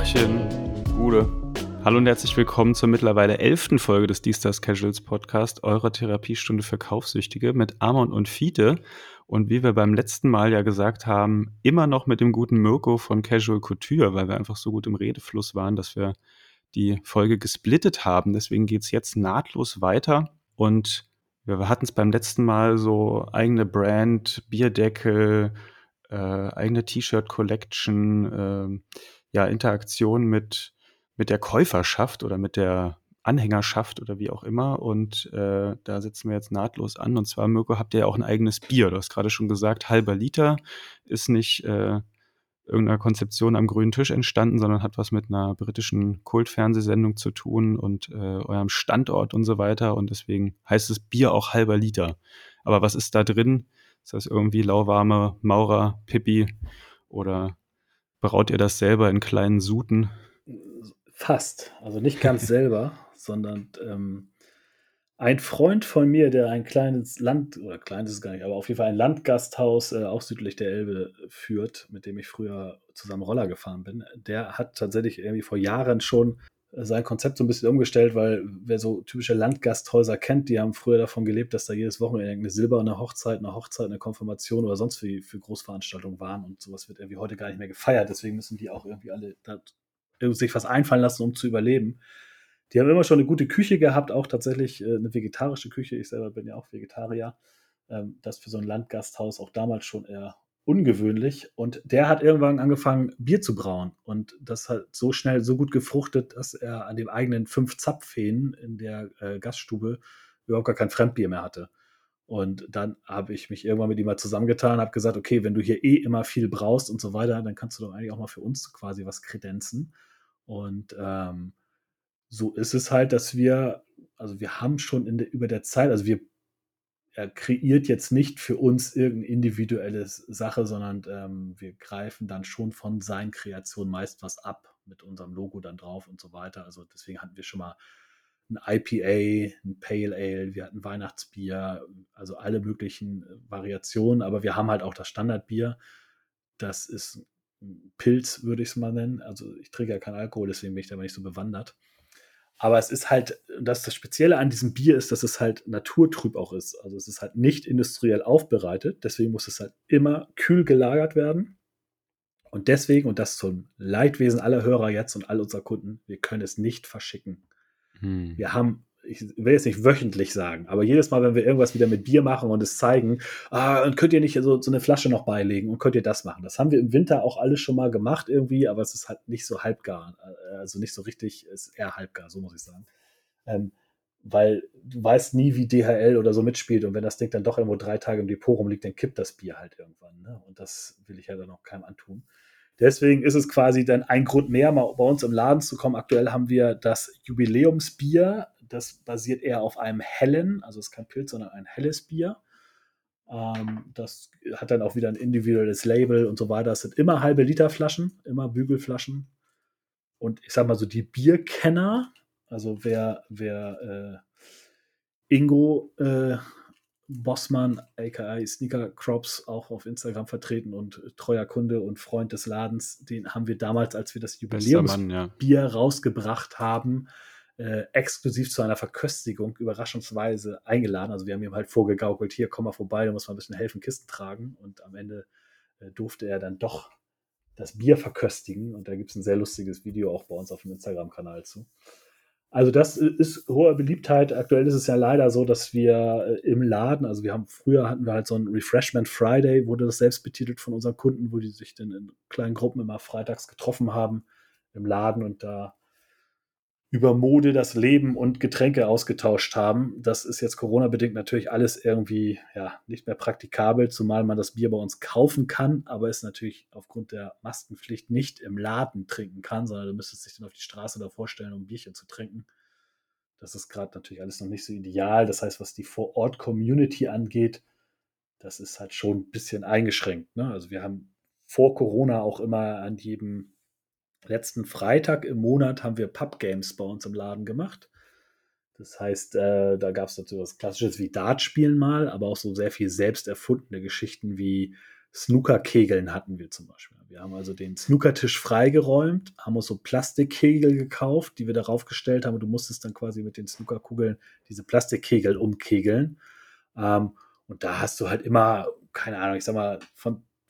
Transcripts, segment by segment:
Tachchen, Gude. Hallo und herzlich willkommen zur mittlerweile elften Folge des D-Stars Casuals Podcast, eurer Therapiestunde für Kaufsüchtige mit Amon und Fiete. Und wie wir beim letzten Mal ja gesagt haben, immer noch mit dem guten Mirko von Casual Couture, weil wir einfach so gut im Redefluss waren, dass wir die Folge gesplittet haben. Deswegen geht's jetzt nahtlos weiter. Und wir hatten es beim letzten Mal so eigene Brand, Bierdeckel, äh, eigene T-Shirt-Collection, äh, ja, Interaktion mit, mit der Käuferschaft oder mit der Anhängerschaft oder wie auch immer. Und äh, da setzen wir jetzt nahtlos an. Und zwar, Mirko, habt ihr ja auch ein eigenes Bier. Du hast gerade schon gesagt, halber Liter ist nicht äh, irgendeiner Konzeption am grünen Tisch entstanden, sondern hat was mit einer britischen Kultfernsehsendung zu tun und äh, eurem Standort und so weiter. Und deswegen heißt es Bier auch halber Liter. Aber was ist da drin? Ist das irgendwie lauwarme Maurer, Pippi oder braut ihr das selber in kleinen Suten? Fast. Also nicht ganz selber, sondern ähm, ein Freund von mir, der ein kleines Land, oder kleines ist es gar nicht, aber auf jeden Fall ein Landgasthaus äh, auch südlich der Elbe führt, mit dem ich früher zusammen Roller gefahren bin, der hat tatsächlich irgendwie vor Jahren schon sein Konzept so ein bisschen umgestellt, weil wer so typische Landgasthäuser kennt, die haben früher davon gelebt, dass da jedes Wochenende eine silberne Hochzeit, eine Hochzeit, eine Konfirmation oder sonst wie für Großveranstaltungen waren und sowas wird irgendwie heute gar nicht mehr gefeiert. Deswegen müssen die auch irgendwie alle sich was einfallen lassen, um zu überleben. Die haben immer schon eine gute Küche gehabt, auch tatsächlich äh, eine vegetarische Küche. Ich selber bin ja auch Vegetarier. Ähm, das für so ein Landgasthaus auch damals schon eher ungewöhnlich. Und der hat irgendwann angefangen, Bier zu brauen. Und das hat so schnell, so gut gefruchtet, dass er an dem eigenen fünf Zapfhähnen in der äh, Gaststube überhaupt gar kein Fremdbier mehr hatte. Und dann habe ich mich irgendwann mit ihm mal zusammengetan, habe gesagt, okay, wenn du hier eh immer viel brauchst und so weiter, dann kannst du doch eigentlich auch mal für uns quasi was kredenzen. Und ähm, so ist es halt, dass wir, also wir haben schon in der, über der Zeit, also wir er kreiert jetzt nicht für uns irgendeine individuelle Sache, sondern ähm, wir greifen dann schon von seinen Kreationen meist was ab mit unserem Logo dann drauf und so weiter. Also deswegen hatten wir schon mal ein IPA, ein Pale Ale, wir hatten Weihnachtsbier, also alle möglichen äh, Variationen, aber wir haben halt auch das Standardbier. Das ist Pilz, würde ich es mal nennen. Also ich trinke ja keinen Alkohol, deswegen bin ich da nicht so bewandert. Aber es ist halt, das, das Spezielle an diesem Bier ist, dass es halt naturtrüb auch ist. Also es ist halt nicht industriell aufbereitet. Deswegen muss es halt immer kühl gelagert werden. Und deswegen, und das zum Leidwesen aller Hörer jetzt und all unserer Kunden, wir können es nicht verschicken. Hm. Wir haben ich will jetzt nicht wöchentlich sagen, aber jedes Mal, wenn wir irgendwas wieder mit Bier machen und es zeigen, ah, und könnt ihr nicht so, so eine Flasche noch beilegen und könnt ihr das machen. Das haben wir im Winter auch alles schon mal gemacht irgendwie, aber es ist halt nicht so halbgar, äh, also nicht so richtig, ist eher halbgar, so muss ich sagen. Ähm, weil du weißt nie, wie DHL oder so mitspielt und wenn das Ding dann doch irgendwo drei Tage im Depot rumliegt, dann kippt das Bier halt irgendwann. Ne? Und das will ich ja dann auch keinem antun. Deswegen ist es quasi dann ein Grund mehr, mal bei uns im Laden zu kommen. Aktuell haben wir das Jubiläumsbier das basiert eher auf einem hellen, also es ist kein Pilz, sondern ein helles Bier. Ähm, das hat dann auch wieder ein individuelles Label und so weiter. Es sind immer halbe Liter Flaschen, immer Bügelflaschen. Und ich sag mal so, die Bierkenner, also wer, wer äh, Ingo äh, Bossmann, aka Sneaker Crops, auch auf Instagram vertreten und treuer Kunde und Freund des Ladens, den haben wir damals, als wir das Jubiläumsbier ja. rausgebracht haben, äh, exklusiv zu einer Verköstigung überraschungsweise eingeladen. Also wir haben ihm halt vorgegaukelt, hier komm mal vorbei, du musst mal ein bisschen helfen, Kisten tragen. Und am Ende äh, durfte er dann doch das Bier verköstigen. Und da gibt es ein sehr lustiges Video auch bei uns auf dem Instagram-Kanal zu. Also das ist hohe Beliebtheit. Aktuell ist es ja leider so, dass wir äh, im Laden, also wir haben früher hatten wir halt so ein Refreshment Friday, wurde das selbst betitelt von unseren Kunden, wo die sich dann in kleinen Gruppen immer freitags getroffen haben im Laden und da über Mode, das Leben und Getränke ausgetauscht haben. Das ist jetzt Corona-bedingt natürlich alles irgendwie ja, nicht mehr praktikabel, zumal man das Bier bei uns kaufen kann, aber es natürlich aufgrund der Maskenpflicht nicht im Laden trinken kann, sondern du müsstest dich dann auf die Straße da vorstellen, um ein Bierchen zu trinken. Das ist gerade natürlich alles noch nicht so ideal. Das heißt, was die Vor-Ort-Community angeht, das ist halt schon ein bisschen eingeschränkt. Ne? Also wir haben vor Corona auch immer an jedem letzten Freitag im Monat haben wir Pub-Games bei uns im Laden gemacht. Das heißt, äh, da gab es dazu was Klassisches wie Dartspielen mal, aber auch so sehr viel selbst erfundene Geschichten wie Snookerkegeln hatten wir zum Beispiel. Wir haben also den Snookertisch freigeräumt, haben uns so Plastikkegel gekauft, die wir darauf gestellt haben. Und du musstest dann quasi mit den Snookerkugeln diese Plastikkegel umkegeln. Ähm, und da hast du halt immer, keine Ahnung, ich sag mal,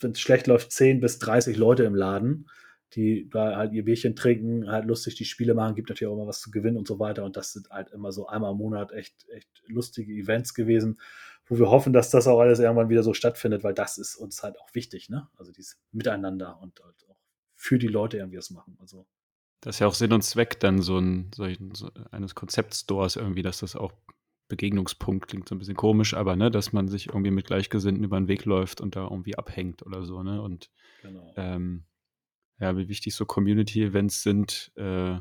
wenn es schlecht läuft, 10 bis 30 Leute im Laden die da halt ihr Bierchen trinken, halt lustig die Spiele machen, gibt natürlich auch immer was zu gewinnen und so weiter. Und das sind halt immer so einmal im Monat echt, echt lustige Events gewesen, wo wir hoffen, dass das auch alles irgendwann wieder so stattfindet, weil das ist uns halt auch wichtig, ne? Also dieses Miteinander und halt auch für die Leute irgendwie was machen. Also das ist ja auch Sinn und Zweck dann so, ein, solchen, so eines Konzeptstores irgendwie, dass das auch Begegnungspunkt klingt so ein bisschen komisch, aber ne, dass man sich irgendwie mit Gleichgesinnten über den Weg läuft und da irgendwie abhängt oder so, ne? Und genau. ähm, ja, wie wichtig so Community-Events sind, äh,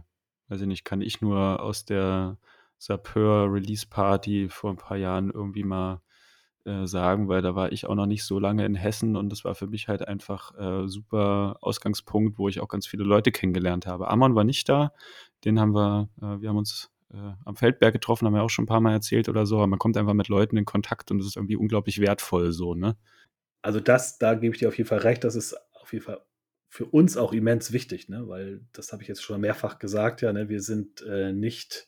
weiß ich nicht, kann ich nur aus der Sapeur Release Party vor ein paar Jahren irgendwie mal äh, sagen, weil da war ich auch noch nicht so lange in Hessen und das war für mich halt einfach äh, super Ausgangspunkt, wo ich auch ganz viele Leute kennengelernt habe. Amon war nicht da, den haben wir, äh, wir haben uns äh, am Feldberg getroffen, haben wir auch schon ein paar Mal erzählt oder so, aber man kommt einfach mit Leuten in Kontakt und das ist irgendwie unglaublich wertvoll so, ne? Also das, da gebe ich dir auf jeden Fall recht, das ist auf jeden Fall für uns auch immens wichtig, ne? weil das habe ich jetzt schon mehrfach gesagt, ja, ne? wir sind äh, nicht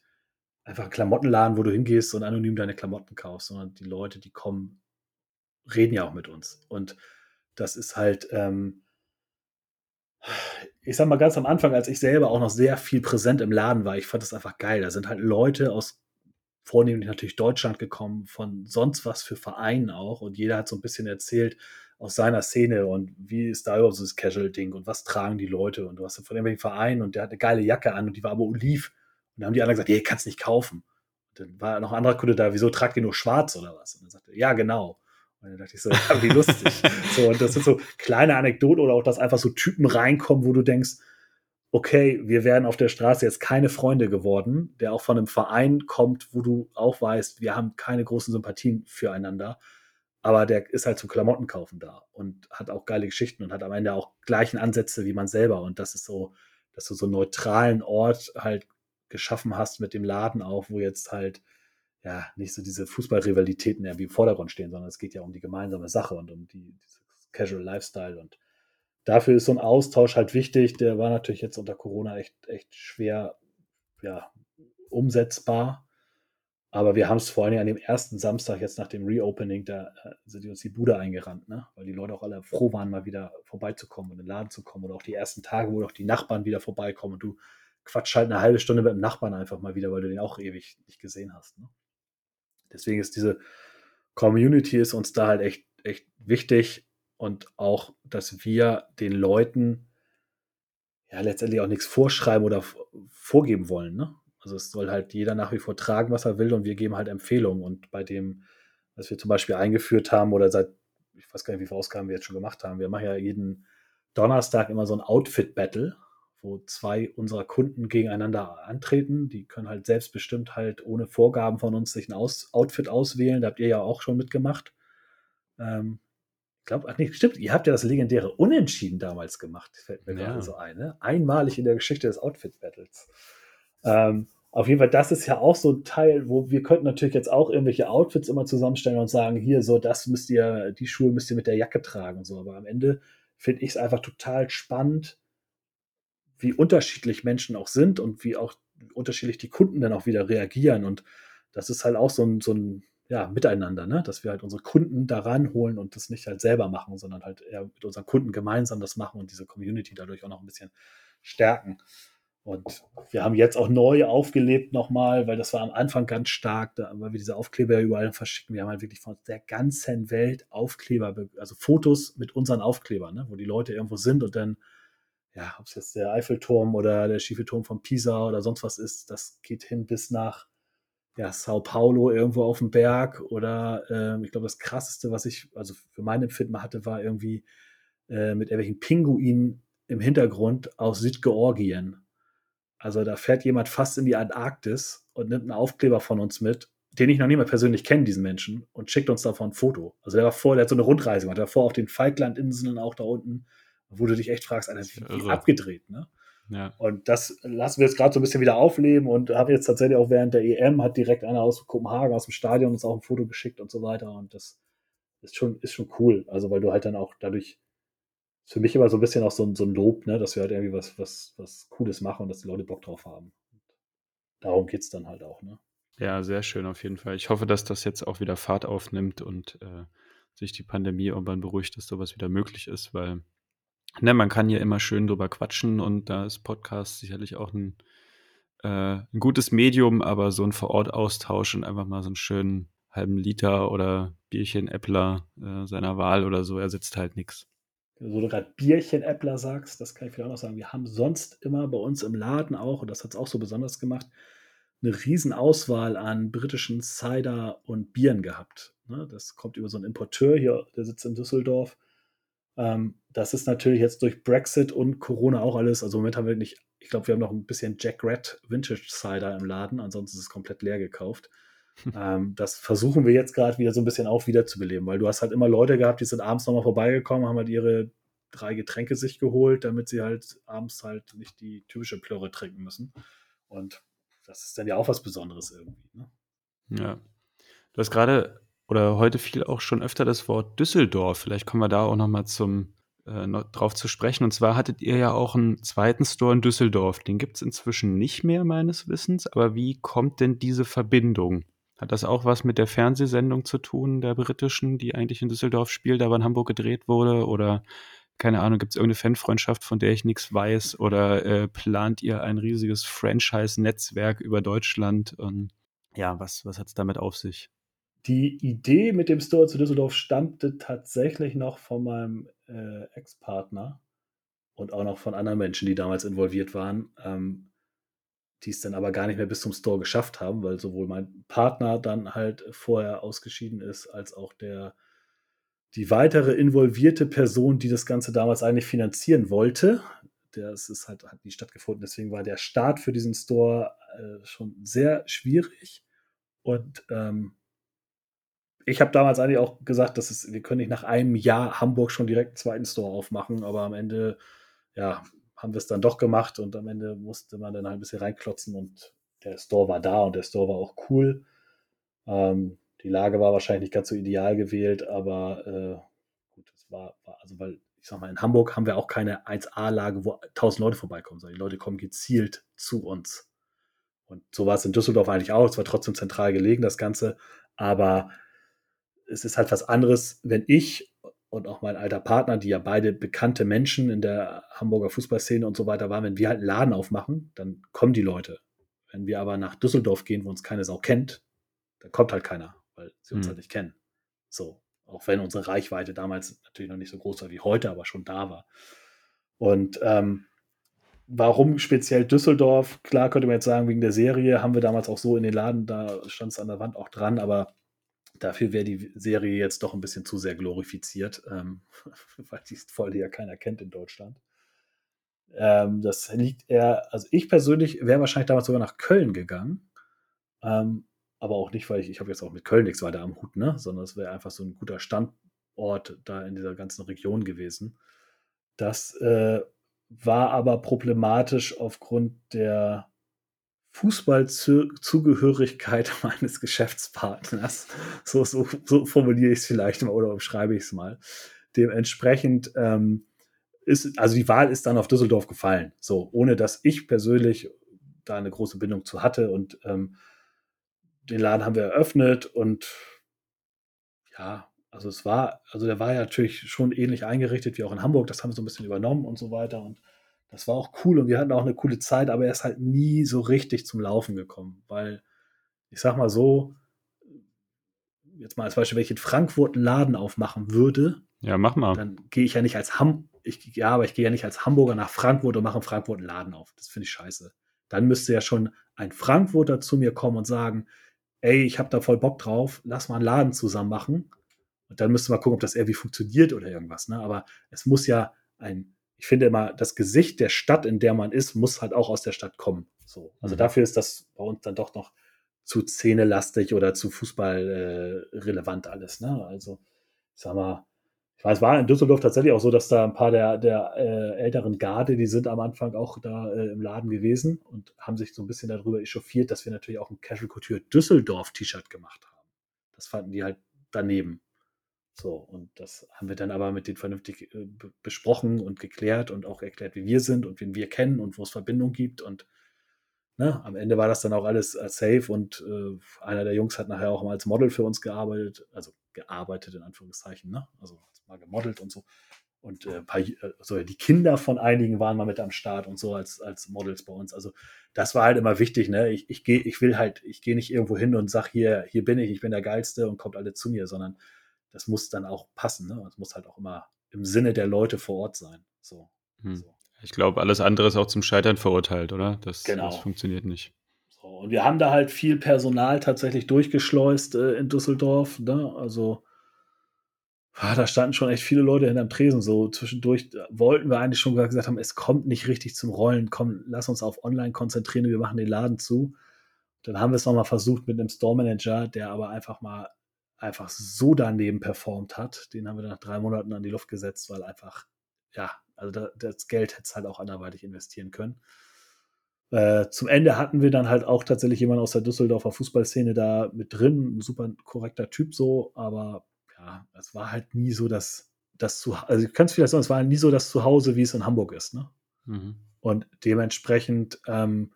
einfach ein Klamottenladen, wo du hingehst und anonym deine Klamotten kaufst, sondern die Leute, die kommen, reden ja auch mit uns. Und das ist halt, ähm, ich sag mal ganz am Anfang, als ich selber auch noch sehr viel präsent im Laden war, ich fand das einfach geil. Da sind halt Leute aus vornehmlich natürlich Deutschland gekommen, von sonst was für Vereinen auch. Und jeder hat so ein bisschen erzählt, aus seiner Szene und wie ist da überhaupt so das Casual-Ding und was tragen die Leute und du hast von irgendwelchen Verein und der hat eine geile Jacke an und die war aber oliv. Und dann haben die anderen gesagt, nee, kannst nicht kaufen. Und dann war noch ein anderer Kunde da, wieso tragt ihr nur schwarz oder was? Und dann sagte er, ja, genau. Und dann dachte ich so, ja, wie lustig. so, und das sind so kleine Anekdoten oder auch, dass einfach so Typen reinkommen, wo du denkst, okay, wir werden auf der Straße jetzt keine Freunde geworden, der auch von einem Verein kommt, wo du auch weißt, wir haben keine großen Sympathien füreinander aber der ist halt zum Klamotten kaufen da und hat auch geile Geschichten und hat am Ende auch gleichen Ansätze wie man selber. Und das ist so, dass du so einen neutralen Ort halt geschaffen hast mit dem Laden auch, wo jetzt halt ja nicht so diese Fußballrivalitäten irgendwie im Vordergrund stehen, sondern es geht ja um die gemeinsame Sache und um die Casual Lifestyle und dafür ist so ein Austausch halt wichtig. Der war natürlich jetzt unter Corona echt, echt schwer ja, umsetzbar. Aber wir haben es vor allem an dem ersten Samstag jetzt nach dem Reopening, da äh, sind uns die Bude eingerannt, ne? weil die Leute auch alle froh waren, mal wieder vorbeizukommen und in den Laden zu kommen. Oder auch die ersten Tage, wo auch die Nachbarn wieder vorbeikommen und du quatsch halt eine halbe Stunde mit dem Nachbarn einfach mal wieder, weil du den auch ewig nicht gesehen hast. Ne? Deswegen ist diese Community ist uns da halt echt, echt wichtig und auch, dass wir den Leuten ja letztendlich auch nichts vorschreiben oder vorgeben wollen. Ne? Also es soll halt jeder nach wie vor tragen, was er will und wir geben halt Empfehlungen. Und bei dem, was wir zum Beispiel eingeführt haben oder seit, ich weiß gar nicht, wie viele Ausgaben wir jetzt schon gemacht haben, wir machen ja jeden Donnerstag immer so ein Outfit-Battle, wo zwei unserer Kunden gegeneinander antreten. Die können halt selbstbestimmt halt ohne Vorgaben von uns sich ein Aus Outfit auswählen. Da habt ihr ja auch schon mitgemacht. Ähm, ich glaube, ach nee, stimmt, ihr habt ja das legendäre Unentschieden damals gemacht, fällt mir ja. gerade so ein. Ne? Einmalig in der Geschichte des Outfit-Battles. Ähm, auf jeden Fall, das ist ja auch so ein Teil, wo wir könnten natürlich jetzt auch irgendwelche Outfits immer zusammenstellen und sagen, hier, so, das müsst ihr, die Schuhe müsst ihr mit der Jacke tragen und so. Aber am Ende finde ich es einfach total spannend, wie unterschiedlich Menschen auch sind und wie auch unterschiedlich die Kunden dann auch wieder reagieren. Und das ist halt auch so ein, so ein ja, Miteinander, ne? dass wir halt unsere Kunden da ranholen und das nicht halt selber machen, sondern halt eher mit unseren Kunden gemeinsam das machen und diese Community dadurch auch noch ein bisschen stärken. Und wir haben jetzt auch neu aufgelebt nochmal, weil das war am Anfang ganz stark, da, weil wir diese Aufkleber überall verschicken. Wir haben halt wirklich von der ganzen Welt Aufkleber, also Fotos mit unseren Aufklebern, ne, wo die Leute irgendwo sind und dann, ja, ob es jetzt der Eiffelturm oder der schiefe Turm von Pisa oder sonst was ist, das geht hin bis nach ja, Sao Paulo irgendwo auf dem Berg oder äh, ich glaube, das krasseste, was ich, also für mein Empfinden hatte, war irgendwie äh, mit irgendwelchen Pinguinen im Hintergrund aus Südgeorgien also da fährt jemand fast in die Antarktis und nimmt einen Aufkleber von uns mit, den ich noch nie mal persönlich kenne, diesen Menschen, und schickt uns davon ein Foto. Also der war vor, der hat so eine Rundreise gemacht, der war vor auf den Falklandinseln auch da unten, wo du dich echt fragst, Alter, wie, wie abgedreht, ne? Ja. Und das lassen wir jetzt gerade so ein bisschen wieder aufleben und habe jetzt tatsächlich auch während der EM hat direkt einer aus Kopenhagen aus dem Stadion uns auch ein Foto geschickt und so weiter. Und das ist schon, ist schon cool. Also, weil du halt dann auch dadurch, für mich immer so ein bisschen auch so, so ein Lob, ne, dass wir halt irgendwie was, was, was Cooles machen und dass die Leute Bock drauf haben. Darum geht es dann halt auch, ne? Ja, sehr schön auf jeden Fall. Ich hoffe, dass das jetzt auch wieder Fahrt aufnimmt und äh, sich die Pandemie irgendwann beruhigt, dass sowas wieder möglich ist, weil ne, man kann hier immer schön drüber quatschen und da ist Podcast sicherlich auch ein, äh, ein gutes Medium, aber so ein Vor-Ort-Austausch und einfach mal so einen schönen halben Liter oder Bierchen Äppler äh, seiner Wahl oder so ersetzt halt nichts. Wo du gerade Bierchen Äppler sagst, das kann ich vielleicht auch noch sagen. Wir haben sonst immer bei uns im Laden auch, und das hat es auch so besonders gemacht, eine riesen Auswahl an britischen Cider und Bieren gehabt. Ne? Das kommt über so einen Importeur hier, der sitzt in Düsseldorf. Ähm, das ist natürlich jetzt durch Brexit und Corona auch alles. Also im Moment haben wir nicht, ich glaube, wir haben noch ein bisschen Jack Red Vintage Cider im Laden, ansonsten ist es komplett leer gekauft. Ähm, das versuchen wir jetzt gerade wieder so ein bisschen auch wiederzubeleben, weil du hast halt immer Leute gehabt, die sind abends nochmal vorbeigekommen, haben halt ihre drei Getränke sich geholt, damit sie halt abends halt nicht die typische Plörre trinken müssen. Und das ist dann ja auch was Besonderes irgendwie. Ne? Ja. Du hast gerade oder heute fiel auch schon öfter das Wort Düsseldorf. Vielleicht kommen wir da auch nochmal zum äh, drauf zu sprechen. Und zwar hattet ihr ja auch einen zweiten Store in Düsseldorf. Den gibt es inzwischen nicht mehr, meines Wissens. Aber wie kommt denn diese Verbindung? Hat das auch was mit der Fernsehsendung zu tun, der britischen, die eigentlich in Düsseldorf spielt, aber in Hamburg gedreht wurde? Oder keine Ahnung, gibt es irgendeine Fanfreundschaft, von der ich nichts weiß? Oder äh, plant ihr ein riesiges Franchise-Netzwerk über Deutschland? Und ja, was, was hat es damit auf sich? Die Idee mit dem Store zu Düsseldorf stammte tatsächlich noch von meinem äh, Ex-Partner und auch noch von anderen Menschen, die damals involviert waren, ähm, die es dann aber gar nicht mehr bis zum Store geschafft haben, weil sowohl mein Partner dann halt vorher ausgeschieden ist, als auch der die weitere involvierte Person, die das Ganze damals eigentlich finanzieren wollte. Das ist halt, hat nie stattgefunden. Deswegen war der Start für diesen Store äh, schon sehr schwierig. Und ähm, ich habe damals eigentlich auch gesagt, dass es, wir können nicht nach einem Jahr Hamburg schon direkt einen zweiten Store aufmachen, aber am Ende, ja, haben wir es dann doch gemacht und am Ende musste man dann halt ein bisschen reinklotzen und der Store war da und der Store war auch cool. Ähm, die Lage war wahrscheinlich nicht ganz so ideal gewählt, aber äh, gut, es war, war, also weil, ich sag mal, in Hamburg haben wir auch keine 1A-Lage, wo 1000 Leute vorbeikommen, sondern die Leute kommen gezielt zu uns. Und so war es in Düsseldorf eigentlich auch. Es war trotzdem zentral gelegen, das Ganze. Aber es ist halt was anderes, wenn ich und auch mein alter Partner, die ja beide bekannte Menschen in der Hamburger Fußballszene und so weiter waren, wenn wir halt einen Laden aufmachen, dann kommen die Leute. Wenn wir aber nach Düsseldorf gehen, wo uns keine Sau kennt, dann kommt halt keiner, weil sie uns mhm. halt nicht kennen. So, auch wenn unsere Reichweite damals natürlich noch nicht so groß war wie heute, aber schon da war. Und ähm, warum speziell Düsseldorf? Klar könnte man jetzt sagen, wegen der Serie haben wir damals auch so in den Laden, da stand es an der Wand auch dran, aber Dafür wäre die Serie jetzt doch ein bisschen zu sehr glorifiziert, ähm, weil die ja keiner kennt in Deutschland. Ähm, das liegt eher, also ich persönlich wäre wahrscheinlich damals sogar nach Köln gegangen. Ähm, aber auch nicht, weil ich, ich habe jetzt auch mit Köln nichts weiter am Hut, ne? sondern es wäre einfach so ein guter Standort da in dieser ganzen Region gewesen. Das äh, war aber problematisch aufgrund der Fußballzugehörigkeit meines Geschäftspartners. So, so, so formuliere ich es vielleicht mal oder schreibe ich es mal. Dementsprechend ähm, ist, also die Wahl ist dann auf Düsseldorf gefallen. So, ohne dass ich persönlich da eine große Bindung zu hatte. Und ähm, den Laden haben wir eröffnet und ja, also es war, also der war ja natürlich schon ähnlich eingerichtet wie auch in Hamburg. Das haben wir so ein bisschen übernommen und so weiter. Und das war auch cool und wir hatten auch eine coole Zeit, aber er ist halt nie so richtig zum Laufen gekommen, weil ich sag mal so, jetzt mal als Beispiel, wenn ich in Frankfurt einen Laden aufmachen würde, ja, mach mal. Dann gehe ich ja nicht als Ham ich, ja, aber ich gehe ja nicht als Hamburger nach Frankfurt und mache in Frankfurt einen Laden auf. Das finde ich scheiße. Dann müsste ja schon ein Frankfurter zu mir kommen und sagen, ey, ich habe da voll Bock drauf, lass mal einen Laden zusammen machen. Und dann müsste man gucken, ob das irgendwie funktioniert oder irgendwas. Ne? Aber es muss ja ein ich finde immer, das Gesicht der Stadt, in der man ist, muss halt auch aus der Stadt kommen. So. Also mhm. dafür ist das bei uns dann doch noch zu szenelastig oder zu Fußball äh, relevant alles. Ne? Also, ich sag mal, ich weiß, war in Düsseldorf tatsächlich auch so, dass da ein paar der, der äh, älteren Garde, die sind am Anfang auch da äh, im Laden gewesen und haben sich so ein bisschen darüber echauffiert, dass wir natürlich auch ein Casual Couture Düsseldorf T-Shirt gemacht haben. Das fanden die halt daneben. So, und das haben wir dann aber mit denen vernünftig äh, besprochen und geklärt und auch erklärt, wie wir sind und wen wir kennen und wo es Verbindung gibt. Und ne, am Ende war das dann auch alles äh, safe und äh, einer der Jungs hat nachher auch mal als Model für uns gearbeitet, also gearbeitet in Anführungszeichen, ne? Also mal gemodelt und so. Und äh, paar, also die Kinder von einigen waren mal mit am Start und so als, als Models bei uns. Also das war halt immer wichtig, ne? Ich, ich gehe, ich will halt, ich gehe nicht irgendwo hin und sag hier, hier bin ich, ich bin der Geilste und kommt alle zu mir, sondern das muss dann auch passen. Ne? Es muss halt auch immer im Sinne der Leute vor Ort sein. So. Hm. so. Ich glaube, alles andere ist auch zum Scheitern verurteilt, oder? Das, genau. das funktioniert nicht. So, und wir haben da halt viel Personal tatsächlich durchgeschleust äh, in Düsseldorf. Ne? Also ah, da standen schon echt viele Leute hinterm Tresen. So zwischendurch wollten wir eigentlich schon gesagt haben, es kommt nicht richtig zum Rollen. Komm, lass uns auf Online konzentrieren. Wir machen den Laden zu. Dann haben wir es nochmal versucht mit einem Store Manager, der aber einfach mal einfach so daneben performt hat. Den haben wir nach drei Monaten an die Luft gesetzt, weil einfach, ja, also da, das Geld hätte es halt auch anderweitig investieren können. Äh, zum Ende hatten wir dann halt auch tatsächlich jemanden aus der Düsseldorfer Fußballszene da mit drin, ein super korrekter Typ so, aber ja, es war halt nie so, dass das zu, also ich kann es vielleicht sagen, es war nie so das Zuhause, wie es in Hamburg ist, ne? Mhm. Und dementsprechend ähm,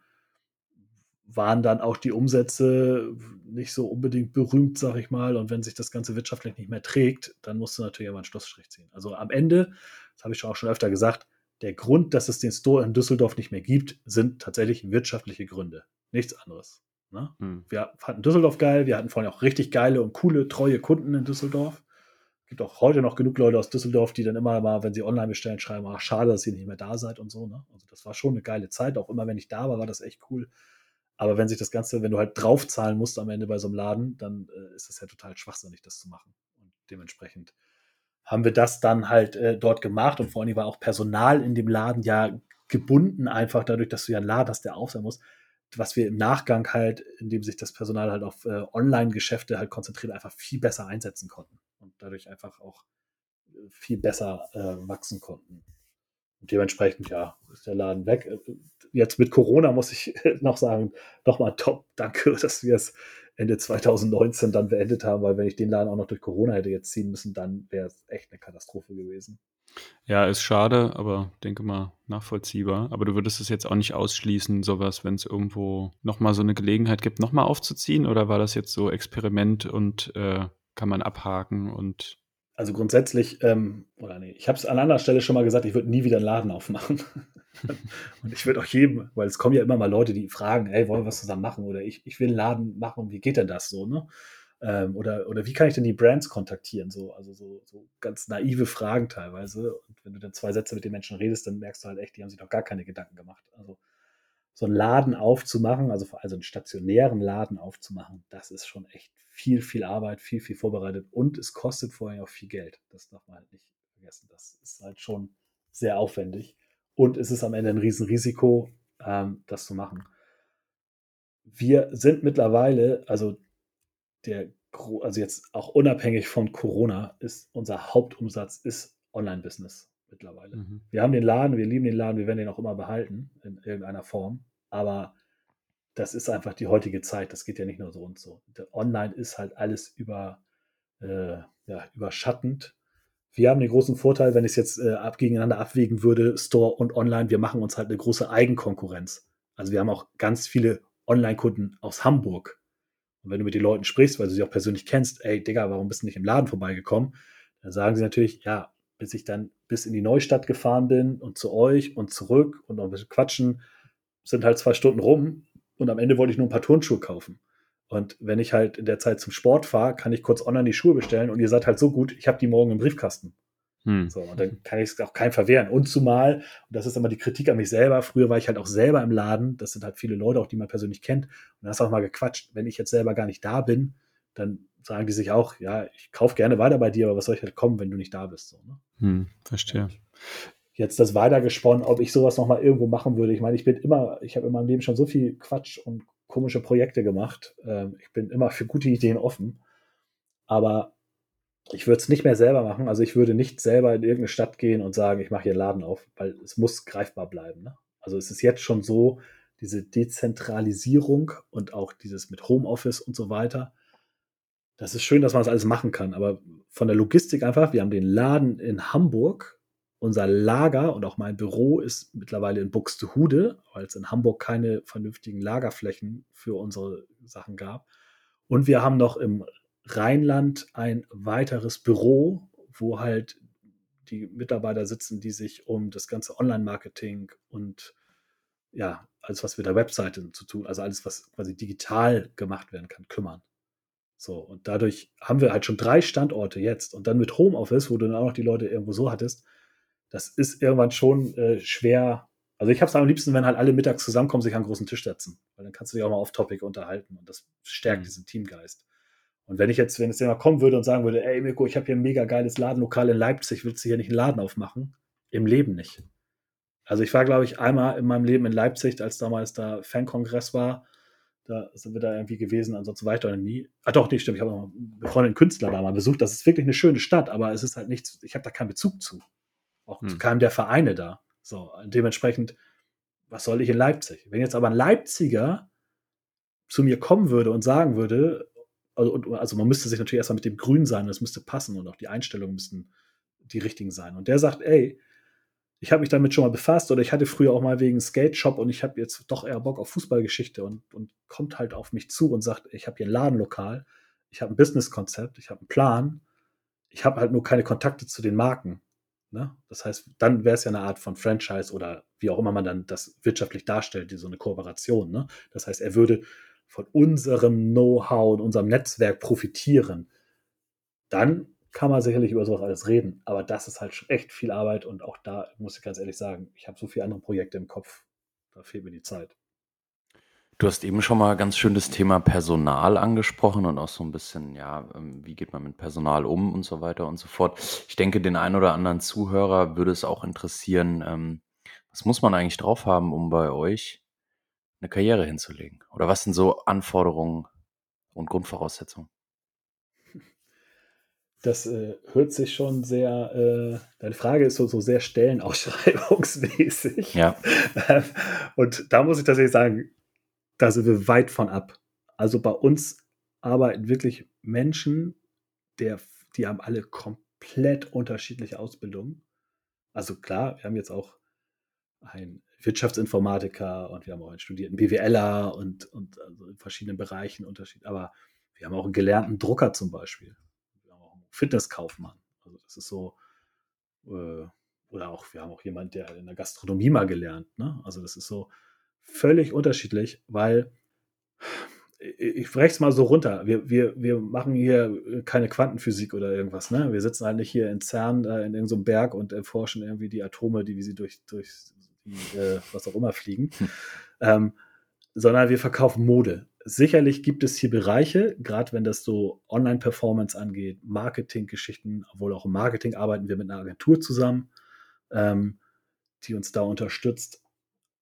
waren dann auch die Umsätze nicht so unbedingt berühmt, sag ich mal. Und wenn sich das Ganze wirtschaftlich nicht mehr trägt, dann musst du natürlich aber einen Schlussstrich ziehen. Also am Ende, das habe ich auch schon öfter gesagt, der Grund, dass es den Store in Düsseldorf nicht mehr gibt, sind tatsächlich wirtschaftliche Gründe. Nichts anderes. Ne? Hm. Wir hatten Düsseldorf geil, wir hatten vorhin auch richtig geile und coole, treue Kunden in Düsseldorf. Es gibt auch heute noch genug Leute aus Düsseldorf, die dann immer mal, wenn sie online bestellen, schreiben, ach, schade, dass ihr nicht mehr da seid und so. Ne? Also das war schon eine geile Zeit. Auch immer, wenn ich da war, war das echt cool. Aber wenn sich das Ganze, wenn du halt draufzahlen musst am Ende bei so einem Laden, dann äh, ist das ja total schwachsinnig, das zu machen. Und dementsprechend haben wir das dann halt äh, dort gemacht und vor allem war auch Personal in dem Laden ja gebunden, einfach dadurch, dass du ja einen Laden hast, der auf sein muss. Was wir im Nachgang halt, indem sich das Personal halt auf äh, Online-Geschäfte halt konzentriert, einfach viel besser einsetzen konnten und dadurch einfach auch äh, viel besser äh, wachsen konnten. Und dementsprechend, ja, ist der Laden weg. Jetzt mit Corona muss ich noch sagen, nochmal top, danke, dass wir es Ende 2019 dann beendet haben, weil wenn ich den Laden auch noch durch Corona hätte jetzt ziehen müssen, dann wäre es echt eine Katastrophe gewesen. Ja, ist schade, aber denke mal nachvollziehbar. Aber du würdest es jetzt auch nicht ausschließen, sowas, wenn es irgendwo nochmal so eine Gelegenheit gibt, nochmal aufzuziehen? Oder war das jetzt so Experiment und äh, kann man abhaken und also grundsätzlich, ähm, oder nee, ich habe es an anderer Stelle schon mal gesagt, ich würde nie wieder einen Laden aufmachen. und ich würde auch jedem, weil es kommen ja immer mal Leute, die fragen, hey, wollen wir was zusammen machen? Oder ich, ich will einen Laden machen, wie geht denn das so, ne? Ähm, oder, oder wie kann ich denn die Brands kontaktieren? So, also so, so ganz naive Fragen teilweise. Und wenn du dann zwei Sätze mit den Menschen redest, dann merkst du halt echt, die haben sich noch gar keine Gedanken gemacht. Also so einen Laden aufzumachen, also, also einen stationären Laden aufzumachen, das ist schon echt viel, viel Arbeit, viel, viel vorbereitet und es kostet vorher auch viel Geld. Das darf man halt nicht vergessen. Das ist halt schon sehr aufwendig und es ist am Ende ein Riesenrisiko, ähm, das zu machen. Wir sind mittlerweile, also der, also jetzt auch unabhängig von Corona, ist unser Hauptumsatz ist Online-Business mittlerweile. Mhm. Wir haben den Laden, wir lieben den Laden, wir werden den auch immer behalten in irgendeiner Form, aber das ist einfach die heutige Zeit. Das geht ja nicht nur so und so. Online ist halt alles über, äh, ja, überschattend. Wir haben den großen Vorteil, wenn ich es jetzt äh, ab, gegeneinander abwägen würde, Store und Online, wir machen uns halt eine große Eigenkonkurrenz. Also wir haben auch ganz viele Online-Kunden aus Hamburg. Und wenn du mit den Leuten sprichst, weil du sie auch persönlich kennst, ey, Digga, warum bist du nicht im Laden vorbeigekommen? Dann sagen sie natürlich, ja, bis ich dann bis in die Neustadt gefahren bin und zu euch und zurück und noch ein bisschen quatschen, sind halt zwei Stunden rum und am Ende wollte ich nur ein paar Turnschuhe kaufen. Und wenn ich halt in der Zeit zum Sport fahre, kann ich kurz online die Schuhe bestellen und ihr seid halt so gut, ich habe die morgen im Briefkasten. Hm. So, und dann kann ich es auch keinem verwehren. Und zumal, und das ist immer die Kritik an mich selber, früher war ich halt auch selber im Laden, das sind halt viele Leute, auch die man persönlich kennt, und dann hast du auch mal gequatscht, wenn ich jetzt selber gar nicht da bin, dann sagen die sich auch, ja, ich kaufe gerne weiter bei dir, aber was soll ich halt kommen, wenn du nicht da bist? So, ne? hm, verstehe. Jetzt das weitergesponnen, ob ich sowas nochmal irgendwo machen würde. Ich meine, ich bin immer, ich habe in meinem Leben schon so viel Quatsch und komische Projekte gemacht. Ähm, ich bin immer für gute Ideen offen. Aber ich würde es nicht mehr selber machen. Also ich würde nicht selber in irgendeine Stadt gehen und sagen, ich mache hier einen Laden auf, weil es muss greifbar bleiben. Ne? Also es ist jetzt schon so, diese Dezentralisierung und auch dieses mit Homeoffice und so weiter, das ist schön, dass man das alles machen kann, aber von der Logistik einfach, wir haben den Laden in Hamburg, unser Lager und auch mein Büro ist mittlerweile in Buxtehude, weil es in Hamburg keine vernünftigen Lagerflächen für unsere Sachen gab. Und wir haben noch im Rheinland ein weiteres Büro, wo halt die Mitarbeiter sitzen, die sich um das ganze Online-Marketing und ja, alles, was mit der Webseite zu tun, also alles, was quasi digital gemacht werden kann, kümmern. So, und dadurch haben wir halt schon drei Standorte jetzt. Und dann mit Homeoffice, wo du dann auch noch die Leute irgendwo so hattest, das ist irgendwann schon äh, schwer. Also ich habe es am liebsten, wenn halt alle mittags zusammenkommen, sich an einen großen Tisch setzen. Weil dann kannst du dich auch mal auf Topic unterhalten und das stärkt mhm. diesen Teamgeist. Und wenn ich jetzt, wenn es jemand kommen würde und sagen würde, ey Mirko, ich habe hier ein mega geiles Ladenlokal in Leipzig, willst du hier nicht einen Laden aufmachen? Im Leben nicht. Also ich war, glaube ich, einmal in meinem Leben in Leipzig, als damals da Fankongress war. Da sind wir da irgendwie gewesen, ansonsten weiter nie. Ah doch, nee, stimmt, ich habe noch einen Freundin Künstler da mal besucht. Das ist wirklich eine schöne Stadt, aber es ist halt nichts, ich habe da keinen Bezug zu. Auch hm. zu keinem der Vereine da. So, dementsprechend, was soll ich in Leipzig? Wenn jetzt aber ein Leipziger zu mir kommen würde und sagen würde, also, also man müsste sich natürlich erstmal mit dem Grün sein, das müsste passen und auch die Einstellungen müssten die richtigen sein. Und der sagt, ey, ich habe mich damit schon mal befasst oder ich hatte früher auch mal wegen Skate Shop und ich habe jetzt doch eher Bock auf Fußballgeschichte und, und kommt halt auf mich zu und sagt, ich habe hier ein Ladenlokal, ich habe ein Businesskonzept, ich habe einen Plan, ich habe halt nur keine Kontakte zu den Marken. Ne? Das heißt, dann wäre es ja eine Art von Franchise oder wie auch immer man dann das wirtschaftlich darstellt, so eine Kooperation. Ne? Das heißt, er würde von unserem Know-how und unserem Netzwerk profitieren, dann kann man sicherlich über sowas alles reden. Aber das ist halt echt viel Arbeit und auch da muss ich ganz ehrlich sagen, ich habe so viele andere Projekte im Kopf, da fehlt mir die Zeit. Du hast eben schon mal ganz schön das Thema Personal angesprochen und auch so ein bisschen, ja, ähm, wie geht man mit Personal um und so weiter und so fort. Ich denke, den einen oder anderen Zuhörer würde es auch interessieren, ähm, was muss man eigentlich drauf haben, um bei euch eine Karriere hinzulegen? Oder was sind so Anforderungen und Grundvoraussetzungen? Das äh, hört sich schon sehr, äh, deine Frage ist so, so sehr stellenausschreibungsmäßig. Ja. und da muss ich tatsächlich sagen, da sind wir weit von ab. Also bei uns arbeiten wirklich Menschen, der, die haben alle komplett unterschiedliche Ausbildungen. Also klar, wir haben jetzt auch einen Wirtschaftsinformatiker und wir haben auch einen studierten BWLer und, und also in verschiedenen Bereichen Unterschied. Aber wir haben auch einen gelernten Drucker zum Beispiel. Wir haben auch einen Fitnesskaufmann. Also das ist so, äh, oder auch, wir haben auch jemanden, der in der Gastronomie mal gelernt. Ne? Also das ist so, völlig unterschiedlich, weil ich breche es mal so runter. Wir, wir, wir machen hier keine Quantenphysik oder irgendwas. Ne? Wir sitzen halt nicht hier in CERN äh, in irgendeinem Berg und erforschen irgendwie die Atome, die wie sie durch, durch die, äh, was auch immer fliegen, hm. ähm, sondern wir verkaufen Mode. Sicherlich gibt es hier Bereiche, gerade wenn das so Online-Performance angeht, Marketing-Geschichten, obwohl auch im Marketing arbeiten wir mit einer Agentur zusammen, ähm, die uns da unterstützt.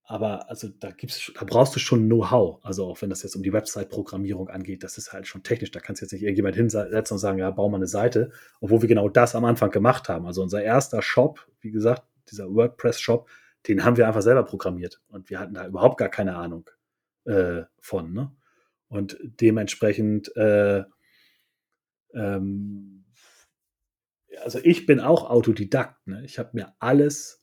Aber also da gibt's, da brauchst du schon Know-how. Also auch wenn das jetzt um die Website-Programmierung angeht, das ist halt schon technisch. Da kannst du jetzt nicht irgendjemand hinsetzen und sagen, ja, bau mal eine Seite, obwohl wir genau das am Anfang gemacht haben. Also unser erster Shop, wie gesagt, dieser WordPress-Shop, den haben wir einfach selber programmiert und wir hatten da überhaupt gar keine Ahnung äh, von. Ne? Und dementsprechend, äh, ähm, also ich bin auch Autodidakt. Ne? Ich habe mir alles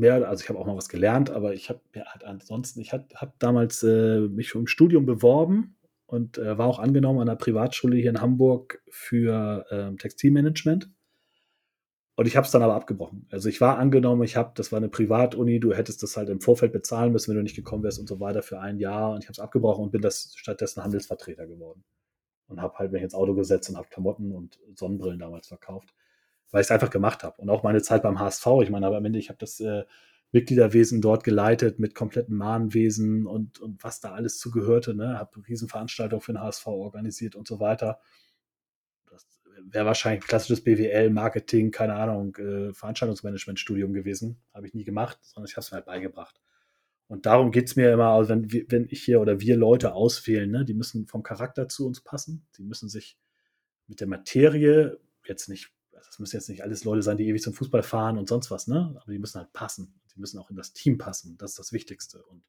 mehr, also ich habe auch mal was gelernt, aber ich habe mir halt ansonsten, ich habe hab damals äh, mich im Studium beworben und äh, war auch angenommen an der Privatschule hier in Hamburg für ähm, Textilmanagement. Und ich habe es dann aber abgebrochen. Also ich war angenommen, ich habe, das war eine Privatuni, du hättest das halt im Vorfeld bezahlen müssen, wenn du nicht gekommen wärst und so weiter für ein Jahr. Und ich habe es abgebrochen und bin das stattdessen Handelsvertreter geworden. Und habe halt mich ins Auto gesetzt und habe Klamotten und Sonnenbrillen damals verkauft weil ich es einfach gemacht habe. Und auch meine Zeit beim HSV, ich meine, aber am Ende, ich habe das äh, Mitgliederwesen dort geleitet mit kompletten Mahnwesen und, und was da alles zugehörte, ne? habe Riesenveranstaltungen für den HSV organisiert und so weiter. Das wäre wahrscheinlich ein klassisches BWL, Marketing, keine Ahnung, äh, Veranstaltungsmanagement-Studium gewesen. Habe ich nie gemacht, sondern ich habe es mir halt beigebracht. Und darum geht es mir immer, also wenn, wenn ich hier oder wir Leute auswählen, ne, die müssen vom Charakter zu uns passen, die müssen sich mit der Materie jetzt nicht das müssen jetzt nicht alles Leute sein, die ewig zum Fußball fahren und sonst was, ne? Aber die müssen halt passen. Die müssen auch in das Team passen. Das ist das Wichtigste. Und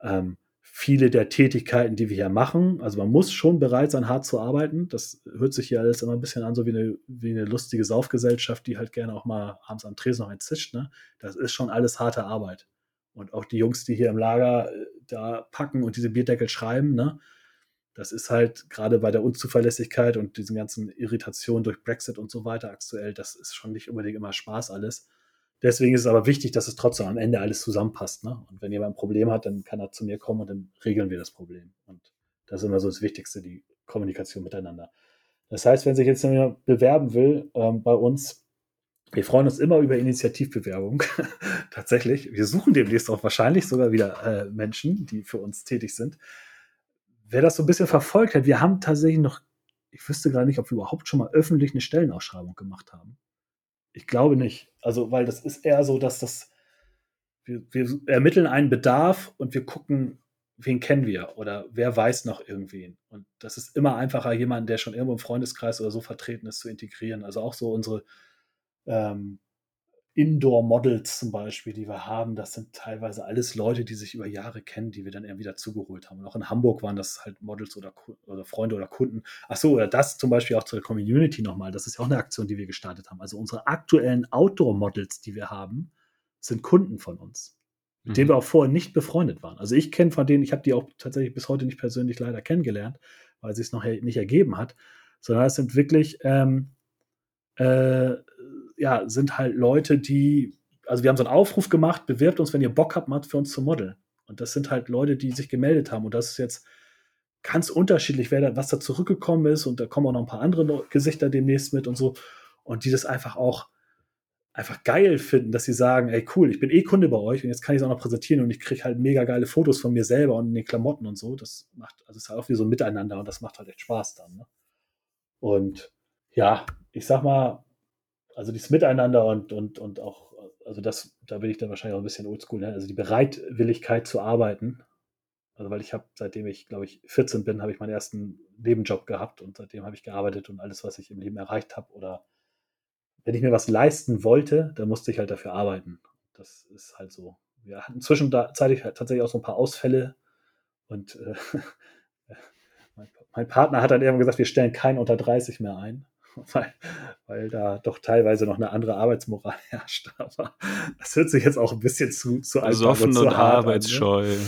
ähm, viele der Tätigkeiten, die wir hier machen, also man muss schon bereit sein, hart zu arbeiten. Das hört sich hier alles immer ein bisschen an, so wie eine, wie eine lustige Saufgesellschaft, die halt gerne auch mal abends am Tresen noch ein zischt. Ne? Das ist schon alles harte Arbeit. Und auch die Jungs, die hier im Lager äh, da packen und diese Bierdeckel schreiben, ne? Das ist halt gerade bei der Unzuverlässigkeit und diesen ganzen Irritationen durch Brexit und so weiter aktuell, das ist schon nicht unbedingt immer Spaß alles. Deswegen ist es aber wichtig, dass es trotzdem am Ende alles zusammenpasst. Ne? Und wenn jemand ein Problem hat, dann kann er zu mir kommen und dann regeln wir das Problem. Und das ist immer so das Wichtigste, die Kommunikation miteinander. Das heißt, wenn sich jetzt jemand bewerben will ähm, bei uns, wir freuen uns immer über Initiativbewerbung. Tatsächlich. Wir suchen demnächst auch wahrscheinlich sogar wieder äh, Menschen, die für uns tätig sind. Wer das so ein bisschen verfolgt hat, wir haben tatsächlich noch, ich wüsste gar nicht, ob wir überhaupt schon mal öffentlich eine Stellenausschreibung gemacht haben. Ich glaube nicht. Also, weil das ist eher so, dass das, wir, wir ermitteln einen Bedarf und wir gucken, wen kennen wir oder wer weiß noch irgendwen. Und das ist immer einfacher, jemanden, der schon irgendwo im Freundeskreis oder so vertreten ist, zu integrieren. Also auch so unsere ähm, Indoor-Models zum Beispiel, die wir haben, das sind teilweise alles Leute, die sich über Jahre kennen, die wir dann irgendwie dazugeholt haben. Und auch in Hamburg waren das halt Models oder, oder Freunde oder Kunden. Achso, oder das zum Beispiel auch zur Community nochmal. Das ist ja auch eine Aktion, die wir gestartet haben. Also unsere aktuellen Outdoor-Models, die wir haben, sind Kunden von uns, mit mhm. denen wir auch vorher nicht befreundet waren. Also ich kenne von denen, ich habe die auch tatsächlich bis heute nicht persönlich leider kennengelernt, weil sie es noch nicht ergeben hat, sondern es sind wirklich ähm, äh, ja, sind halt Leute, die, also wir haben so einen Aufruf gemacht, bewirbt uns, wenn ihr Bock habt, mal für uns zu modeln. Und das sind halt Leute, die sich gemeldet haben. Und das ist jetzt ganz unterschiedlich, wer da, was da zurückgekommen ist. Und da kommen auch noch ein paar andere Gesichter demnächst mit und so. Und die das einfach auch einfach geil finden, dass sie sagen, ey cool, ich bin eh Kunde bei euch und jetzt kann ich es auch noch präsentieren und ich kriege halt mega geile Fotos von mir selber und in den Klamotten und so. Das macht, also ist halt auch wie so ein Miteinander und das macht halt echt Spaß dann. Ne? Und ja, ich sag mal, also dieses Miteinander und, und, und auch, also das, da bin ich dann wahrscheinlich auch ein bisschen oldschool, ne? also die Bereitwilligkeit zu arbeiten. Also weil ich habe, seitdem ich, glaube ich, 14 bin, habe ich meinen ersten Nebenjob gehabt und seitdem habe ich gearbeitet und alles, was ich im Leben erreicht habe oder wenn ich mir was leisten wollte, dann musste ich halt dafür arbeiten. Das ist halt so. Wir hatten zwischenzeitlich halt tatsächlich auch so ein paar Ausfälle und äh, mein, Partner hat dann irgendwann gesagt, wir stellen keinen unter 30 mehr ein. weil, weil da doch teilweise noch eine andere Arbeitsmoral herrscht. Aber das hört sich jetzt auch ein bisschen zu, zu Besoffen und, zu und arbeitsscheu. An, ne?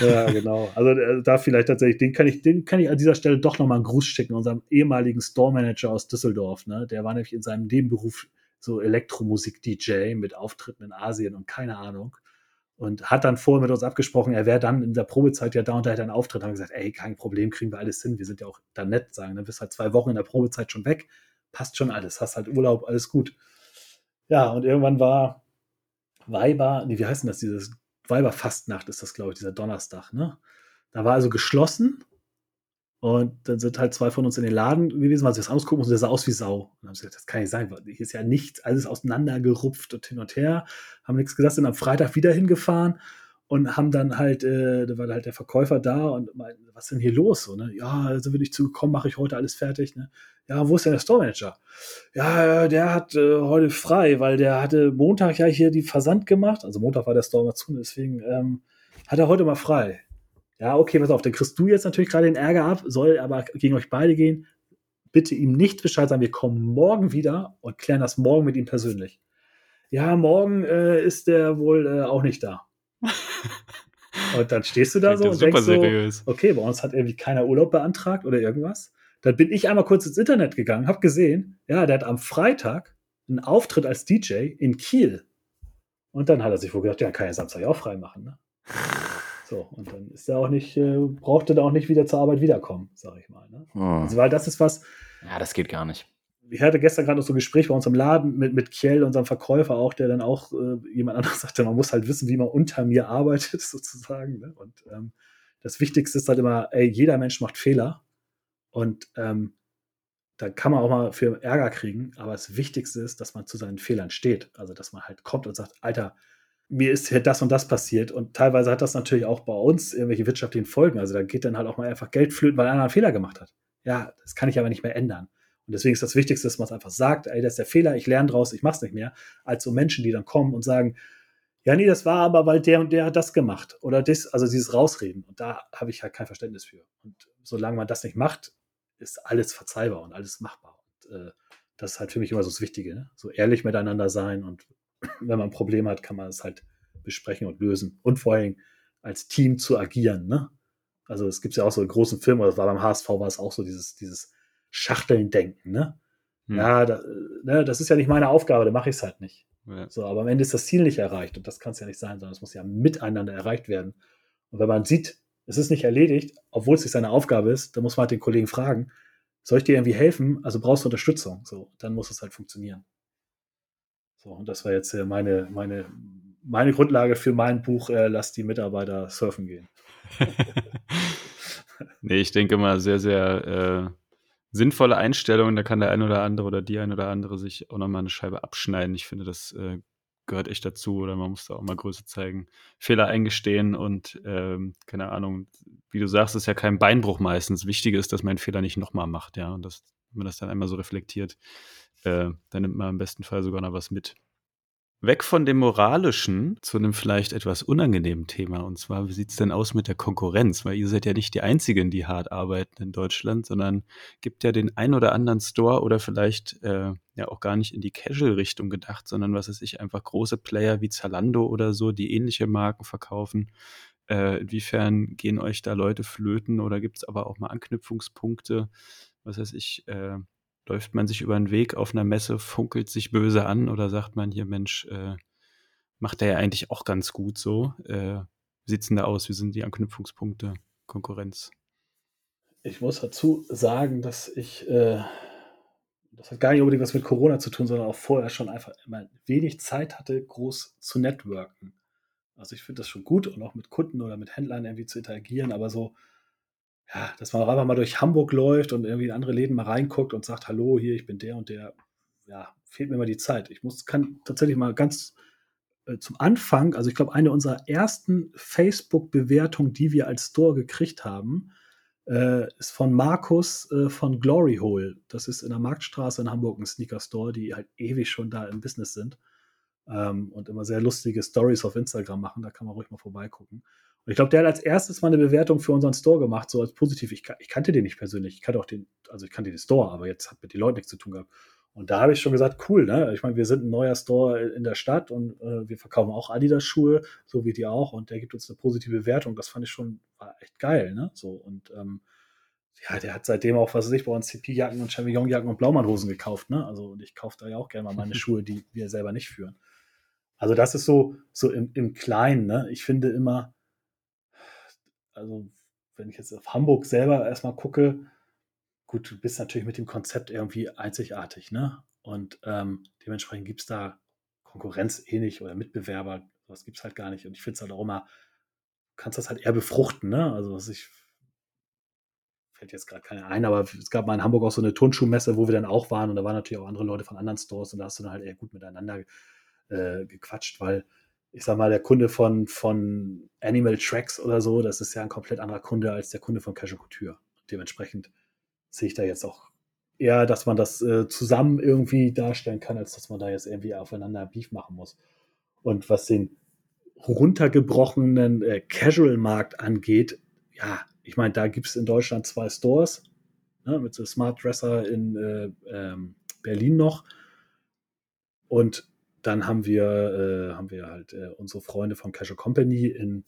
ja. ja. genau. Also äh, da vielleicht tatsächlich, den kann ich, den kann ich an dieser Stelle doch nochmal einen Gruß schicken, unserem ehemaligen Store-Manager aus Düsseldorf. Ne? Der war nämlich in seinem Nebenberuf so Elektromusik-DJ mit Auftritten in Asien und keine Ahnung und hat dann vorher mit uns abgesprochen, er wäre dann in der Probezeit ja da und da hätte einen Auftritt, haben gesagt, ey, kein Problem, kriegen wir alles hin, wir sind ja auch da nett, sagen, dann bist halt zwei Wochen in der Probezeit schon weg, passt schon alles, hast halt Urlaub, alles gut. Ja, und irgendwann war Weiber, nee, wie heißt denn das, dieses Weiberfastnacht ist das, glaube ich, dieser Donnerstag, ne? Da war also geschlossen und dann sind halt zwei von uns in den Laden gewesen, weil sie das ausgucken mussten, der sah aus wie Sau. Und dann haben sie gesagt, das kann nicht sein, weil hier ist ja nichts, alles auseinandergerupft und hin und her, haben nichts gesagt, sind am Freitag wieder hingefahren und haben dann halt, äh, da war halt der Verkäufer da und meinten, was ist denn hier los? So, ne? Ja, also bin ich zugekommen, mache ich heute alles fertig. Ne? Ja, wo ist denn der Store Manager? Ja, der hat äh, heute frei, weil der hatte Montag ja hier die Versand gemacht. Also Montag war der Store mal zu, deswegen ähm, hat er heute mal frei. Ja, okay, pass auf, dann kriegst du jetzt natürlich gerade den Ärger ab, soll aber gegen euch beide gehen. Bitte ihm nicht Bescheid sagen, wir kommen morgen wieder und klären das morgen mit ihm persönlich. Ja, morgen äh, ist der wohl äh, auch nicht da. und dann stehst du da so und denkst so, okay, bei uns hat irgendwie keiner Urlaub beantragt oder irgendwas. Dann bin ich einmal kurz ins Internet gegangen, habe gesehen, ja, der hat am Freitag einen Auftritt als DJ in Kiel. Und dann hat er sich wohl gedacht, ja, kann ja Samstag auch frei machen. Ne? So, und dann ist er auch nicht, äh, brauchte da auch nicht wieder zur Arbeit wiederkommen, sage ich mal. Ne? Hm. Also, weil das ist was. Ja, das geht gar nicht. Ich hatte gestern gerade noch so ein Gespräch bei uns im Laden mit, mit Kjell, unserem Verkäufer auch, der dann auch äh, jemand anderes sagte, man muss halt wissen, wie man unter mir arbeitet, sozusagen. Ne? Und ähm, das Wichtigste ist halt immer, ey, jeder Mensch macht Fehler. Und ähm, da kann man auch mal für Ärger kriegen, aber das Wichtigste ist, dass man zu seinen Fehlern steht. Also, dass man halt kommt und sagt, Alter, mir ist hier das und das passiert. Und teilweise hat das natürlich auch bei uns irgendwelche wirtschaftlichen Folgen. Also da geht dann halt auch mal einfach Geld flöten, weil einer einen Fehler gemacht hat. Ja, das kann ich aber nicht mehr ändern. Und deswegen ist das Wichtigste, dass man es einfach sagt, ey, das ist der Fehler, ich lerne draus, ich mache es nicht mehr, als so Menschen, die dann kommen und sagen, Ja, nee, das war aber, weil der und der hat das gemacht. Oder das, also dieses Rausreden. Und da habe ich halt kein Verständnis für. Und solange man das nicht macht, ist alles verzeihbar und alles machbar. Und äh, das ist halt für mich immer so das Wichtige. Ne? So ehrlich miteinander sein und wenn man ein Problem hat, kann man es halt besprechen und lösen. Und vor allem als Team zu agieren. Ne? Also es gibt ja auch so einen großen Film, oder das war beim HSV, war es auch so dieses, dieses Schachteln-Denken. Ne? Hm. Ja, da, ne, das ist ja nicht meine Aufgabe, dann mache ich es halt nicht. Ja. So, aber am Ende ist das Ziel nicht erreicht und das kann es ja nicht sein, sondern es muss ja miteinander erreicht werden. Und wenn man sieht, es ist nicht erledigt, obwohl es nicht seine Aufgabe ist, dann muss man halt den Kollegen fragen, soll ich dir irgendwie helfen? Also brauchst du Unterstützung. So, dann muss es halt funktionieren. So, und das war jetzt äh, meine, meine, meine Grundlage für mein Buch, äh, Lass die Mitarbeiter surfen gehen. nee, ich denke mal, sehr, sehr äh, sinnvolle Einstellung. Da kann der ein oder andere oder die ein oder andere sich auch nochmal eine Scheibe abschneiden. Ich finde, das äh, gehört echt dazu. Oder man muss da auch mal Größe zeigen, Fehler eingestehen und ähm, keine Ahnung, wie du sagst, ist ja kein Beinbruch meistens. Wichtig ist, dass man einen Fehler nicht nochmal macht, ja. Und das, wenn man das dann einmal so reflektiert, äh, dann nimmt man im besten Fall sogar noch was mit. Weg von dem Moralischen zu einem vielleicht etwas unangenehmen Thema. Und zwar, wie sieht es denn aus mit der Konkurrenz? Weil ihr seid ja nicht die Einzigen, die hart arbeiten in Deutschland, sondern gibt ja den ein oder anderen Store oder vielleicht äh, ja auch gar nicht in die Casual-Richtung gedacht, sondern was weiß ich, einfach große Player wie Zalando oder so, die ähnliche Marken verkaufen. Äh, inwiefern gehen euch da Leute flöten oder gibt es aber auch mal Anknüpfungspunkte? Was weiß ich, äh, Läuft man sich über den Weg auf einer Messe, funkelt sich böse an oder sagt man hier, Mensch, äh, macht der ja eigentlich auch ganz gut so? Äh, wie sieht denn da aus? Wie sind die Anknüpfungspunkte, Konkurrenz? Ich muss dazu sagen, dass ich, äh, das hat gar nicht unbedingt was mit Corona zu tun, sondern auch vorher schon einfach immer wenig Zeit hatte, groß zu networken. Also ich finde das schon gut und auch mit Kunden oder mit Händlern irgendwie zu interagieren, aber so ja, dass man auch einfach mal durch Hamburg läuft und irgendwie in andere Läden mal reinguckt und sagt, hallo, hier, ich bin der und der. Ja, fehlt mir mal die Zeit. Ich muss, kann tatsächlich mal ganz äh, zum Anfang, also ich glaube, eine unserer ersten Facebook-Bewertungen, die wir als Store gekriegt haben, äh, ist von Markus äh, von Glory Hole. Das ist in der Marktstraße in Hamburg ein Sneaker-Store, die halt ewig schon da im Business sind ähm, und immer sehr lustige Stories auf Instagram machen. Da kann man ruhig mal vorbeigucken. Und ich glaube, der hat als erstes mal eine Bewertung für unseren Store gemacht, so als positiv. Ich, ich kannte den nicht persönlich. Ich kannte auch den, also ich kannte den Store, aber jetzt hat mit den Leuten nichts zu tun gehabt. Und da habe ich schon gesagt, cool, ne? Ich meine, wir sind ein neuer Store in der Stadt und äh, wir verkaufen auch Adidas-Schuhe, so wie die auch, und der gibt uns eine positive Bewertung. Das fand ich schon echt geil, ne? So, und ähm, ja, der hat seitdem auch, was weiß ich, bei uns CP-Jacken und Chavillon-Jacken und Blaumannhosen gekauft, ne? Also, und ich kaufe da ja auch gerne mal meine Schuhe, die wir selber nicht führen. Also, das ist so, so im, im Kleinen, ne? Ich finde immer, also wenn ich jetzt auf Hamburg selber erstmal gucke, gut, du bist natürlich mit dem Konzept irgendwie einzigartig, ne? Und ähm, dementsprechend gibt es da Konkurrenz eh nicht oder Mitbewerber, sowas gibt es halt gar nicht. Und ich finde es halt auch immer, du kannst das halt eher befruchten, ne? Also was ich fällt jetzt gerade keiner ein, aber es gab mal in Hamburg auch so eine Turnschuhmesse, wo wir dann auch waren und da waren natürlich auch andere Leute von anderen Stores und da hast du dann halt eher gut miteinander äh, gequatscht, weil ich sag mal, der Kunde von, von Animal Tracks oder so, das ist ja ein komplett anderer Kunde als der Kunde von Casual Couture. Dementsprechend sehe ich da jetzt auch eher, dass man das äh, zusammen irgendwie darstellen kann, als dass man da jetzt irgendwie aufeinander Beef machen muss. Und was den runtergebrochenen äh, Casual-Markt angeht, ja, ich meine, da gibt es in Deutschland zwei Stores, ne, mit so Smart Dresser in äh, ähm, Berlin noch. Und dann haben wir, äh, haben wir halt äh, unsere Freunde von Casual Company in,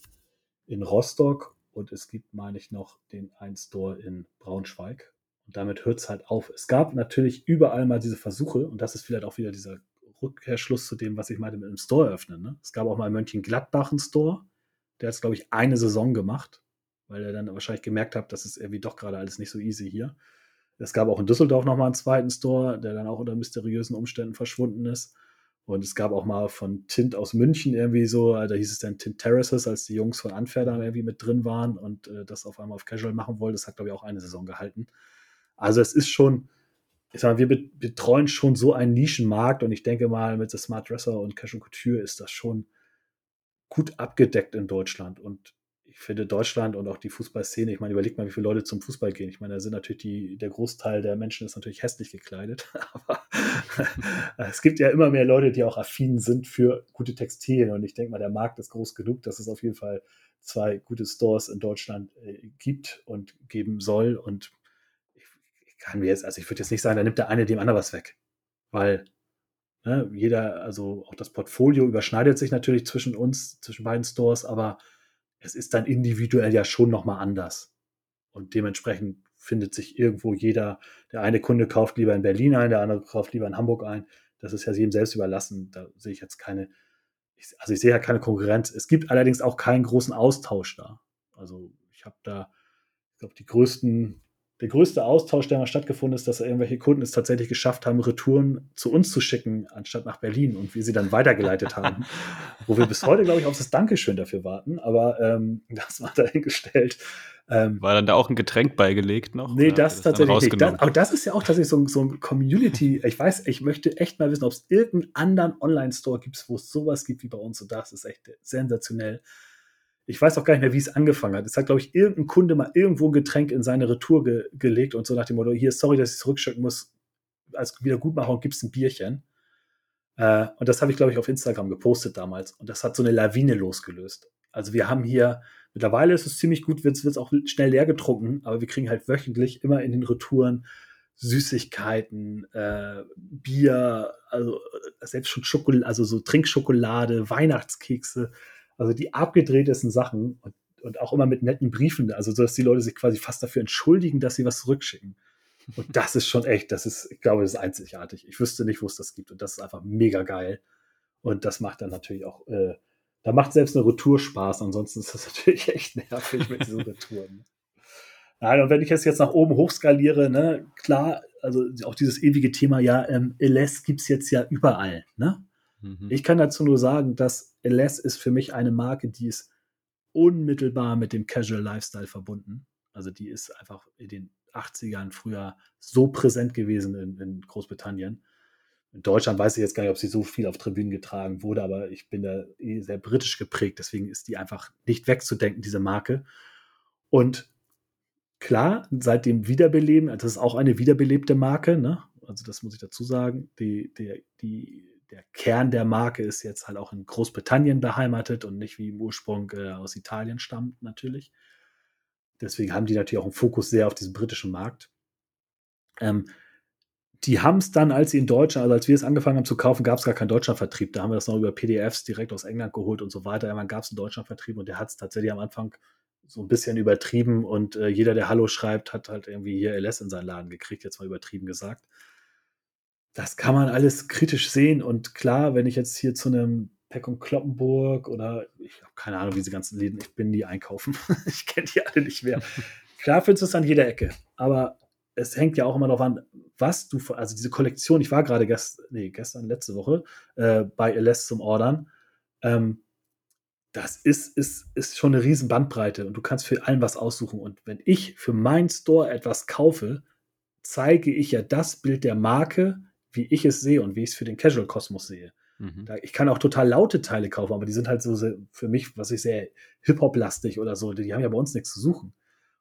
in Rostock und es gibt, meine ich, noch den einen Store in Braunschweig. Und damit hört es halt auf. Es gab natürlich überall mal diese Versuche, und das ist vielleicht auch wieder dieser Rückkehrschluss zu dem, was ich meinte mit dem Store öffnen. Ne? Es gab auch mal in Mönchengladbach einen Store, der hat es, glaube ich, eine Saison gemacht, weil er dann wahrscheinlich gemerkt hat, das ist irgendwie doch gerade alles nicht so easy hier. Es gab auch in Düsseldorf nochmal einen zweiten Store, der dann auch unter mysteriösen Umständen verschwunden ist. Und es gab auch mal von Tint aus München irgendwie so, äh, da hieß es dann Tint Terraces, als die Jungs von Anferder irgendwie mit drin waren und äh, das auf einmal auf Casual machen wollten. Das hat, glaube ich, auch eine Saison gehalten. Also es ist schon, ich sag mal, wir betreuen schon so einen Nischenmarkt und ich denke mal, mit The Smart Dresser und Casual Couture ist das schon gut abgedeckt in Deutschland. Und ich finde Deutschland und auch die Fußballszene, ich meine, überlegt mal, wie viele Leute zum Fußball gehen. Ich meine, da sind natürlich die, der Großteil der Menschen ist natürlich hässlich gekleidet, aber es gibt ja immer mehr Leute, die auch affin sind für gute Textilien. Und ich denke mal, der Markt ist groß genug, dass es auf jeden Fall zwei gute Stores in Deutschland äh, gibt und geben soll. Und ich, ich kann mir jetzt, also ich würde jetzt nicht sagen, da nimmt der eine dem anderen was weg, weil ne, jeder, also auch das Portfolio überschneidet sich natürlich zwischen uns, zwischen beiden Stores, aber es ist dann individuell ja schon nochmal anders. Und dementsprechend findet sich irgendwo jeder, der eine Kunde kauft lieber in Berlin ein, der andere kauft lieber in Hamburg ein. Das ist ja jedem selbst überlassen. Da sehe ich jetzt keine, also ich sehe ja keine Konkurrenz. Es gibt allerdings auch keinen großen Austausch da. Also ich habe da, ich glaube, die größten der größte Austausch, der mal stattgefunden ist, dass irgendwelche Kunden es tatsächlich geschafft haben, Retouren zu uns zu schicken, anstatt nach Berlin und wir sie dann weitergeleitet haben. Wo wir bis heute, glaube ich, auf das Dankeschön dafür warten, aber ähm, das war dahingestellt. Ähm, war dann da auch ein Getränk beigelegt noch? Nee, das, tatsächlich nicht. Das, aber das ist ja auch tatsächlich so, so ein Community. Ich weiß, ich möchte echt mal wissen, ob es irgendeinen anderen Online-Store gibt, wo es sowas gibt wie bei uns. Und das ist echt sensationell ich weiß auch gar nicht mehr, wie es angefangen hat. Es hat, glaube ich, irgendein Kunde mal irgendwo ein Getränk in seine Retour ge gelegt und so nach dem Motto, hier, sorry, dass ich zurückschicken muss, als Wiedergutmachung gibt es ein Bierchen. Äh, und das habe ich, glaube ich, auf Instagram gepostet damals. Und das hat so eine Lawine losgelöst. Also wir haben hier, mittlerweile ist es ziemlich gut, wird es auch schnell leer getrunken, aber wir kriegen halt wöchentlich immer in den Retouren Süßigkeiten, äh, Bier, also äh, selbst schon Schokolade, also so Trinkschokolade, Weihnachtskekse, also die abgedrehtesten Sachen und, und auch immer mit netten Briefen, also so, dass die Leute sich quasi fast dafür entschuldigen, dass sie was zurückschicken. Und das ist schon echt, das ist, ich glaube, das ist einzigartig. Ich wüsste nicht, wo es das gibt. Und das ist einfach mega geil. Und das macht dann natürlich auch, äh, da macht selbst eine Retour Spaß. Ansonsten ist das natürlich echt nervig mit diesen Retouren. Nein, und wenn ich es jetzt nach oben hochskaliere, ne, klar, also auch dieses ewige Thema, ja, ähm, LS gibt es jetzt ja überall, ne? Mhm. Ich kann dazu nur sagen, dass LS ist für mich eine Marke, die ist unmittelbar mit dem Casual Lifestyle verbunden. Also die ist einfach in den 80ern früher so präsent gewesen in, in Großbritannien. In Deutschland weiß ich jetzt gar nicht, ob sie so viel auf Tribünen getragen wurde, aber ich bin da eh sehr britisch geprägt, deswegen ist die einfach nicht wegzudenken, diese Marke. Und klar, seit dem Wiederbeleben, das ist auch eine wiederbelebte Marke, ne? also das muss ich dazu sagen, die, die, die der Kern der Marke ist jetzt halt auch in Großbritannien beheimatet und nicht wie im Ursprung äh, aus Italien stammt, natürlich. Deswegen haben die natürlich auch einen Fokus sehr auf diesen britischen Markt. Ähm, die haben es dann, als sie in Deutschland, also als wir es angefangen haben zu kaufen, gab es gar keinen Deutschlandvertrieb. Da haben wir das noch über PDFs direkt aus England geholt und so weiter. Irgendwann gab es einen Deutschlandvertrieb und der hat es tatsächlich am Anfang so ein bisschen übertrieben und äh, jeder, der Hallo schreibt, hat halt irgendwie hier LS in seinen Laden gekriegt, jetzt mal übertrieben gesagt das kann man alles kritisch sehen. Und klar, wenn ich jetzt hier zu einem Peck und Kloppenburg oder ich habe keine Ahnung, wie diese ganzen Läden, ich bin nie einkaufen. ich kenne die alle nicht mehr. klar findest du es an jeder Ecke. Aber es hängt ja auch immer darauf an, was du, also diese Kollektion, ich war gerade gest, nee, gestern, letzte Woche äh, bei LS zum Ordern. Ähm, das ist, ist, ist schon eine riesen Bandbreite und du kannst für allen was aussuchen. Und wenn ich für meinen Store etwas kaufe, zeige ich ja das Bild der Marke, wie ich es sehe und wie ich es für den Casual-Kosmos sehe. Mhm. Da, ich kann auch total laute Teile kaufen, aber die sind halt so sehr, für mich, was ich sehe, Hip-Hop-lastig oder so. Die, die haben ja bei uns nichts zu suchen.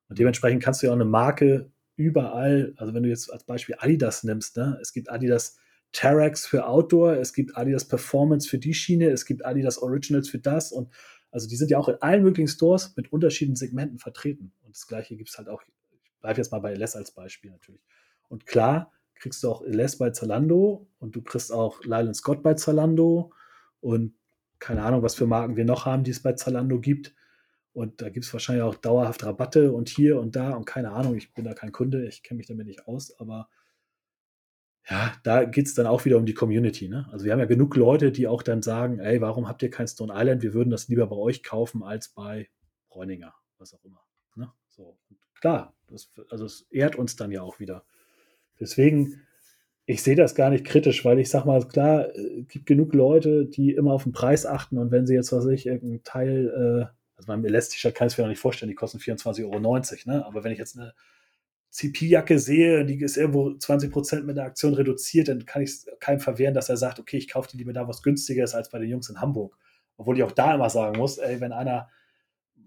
Und dementsprechend kannst du ja auch eine Marke überall, also wenn du jetzt als Beispiel Adidas nimmst, ne? es gibt Adidas Terex für Outdoor, es gibt Adidas Performance für die Schiene, es gibt Adidas Originals für das und also die sind ja auch in allen möglichen Stores mit unterschiedlichen Segmenten vertreten. Und das gleiche gibt es halt auch, ich bleibe jetzt mal bei LS als Beispiel natürlich. Und klar, kriegst du auch Les bei Zalando und du kriegst auch Lylan Scott bei Zalando und keine Ahnung, was für Marken wir noch haben, die es bei Zalando gibt. Und da gibt es wahrscheinlich auch dauerhaft Rabatte und hier und da und keine Ahnung, ich bin da kein Kunde, ich kenne mich damit nicht aus, aber ja, da geht es dann auch wieder um die Community. Ne? Also wir haben ja genug Leute, die auch dann sagen, ey, warum habt ihr kein Stone Island? Wir würden das lieber bei euch kaufen als bei Bräuninger, was auch immer. Ne? So, und klar, das, also es ehrt uns dann ja auch wieder. Deswegen, ich sehe das gar nicht kritisch, weil ich sag mal, klar, es äh, gibt genug Leute, die immer auf den Preis achten und wenn sie jetzt, was ich, irgendein Teil, äh, also beim Elastischer kann ich mir noch nicht vorstellen, die kosten 24,90 Euro, ne? aber wenn ich jetzt eine CP-Jacke sehe, die ist irgendwo 20% mit der Aktion reduziert, dann kann ich es keinem verwehren, dass er sagt, okay, ich kaufe die lieber da was günstiger ist als bei den Jungs in Hamburg. Obwohl ich auch da immer sagen muss, ey, wenn einer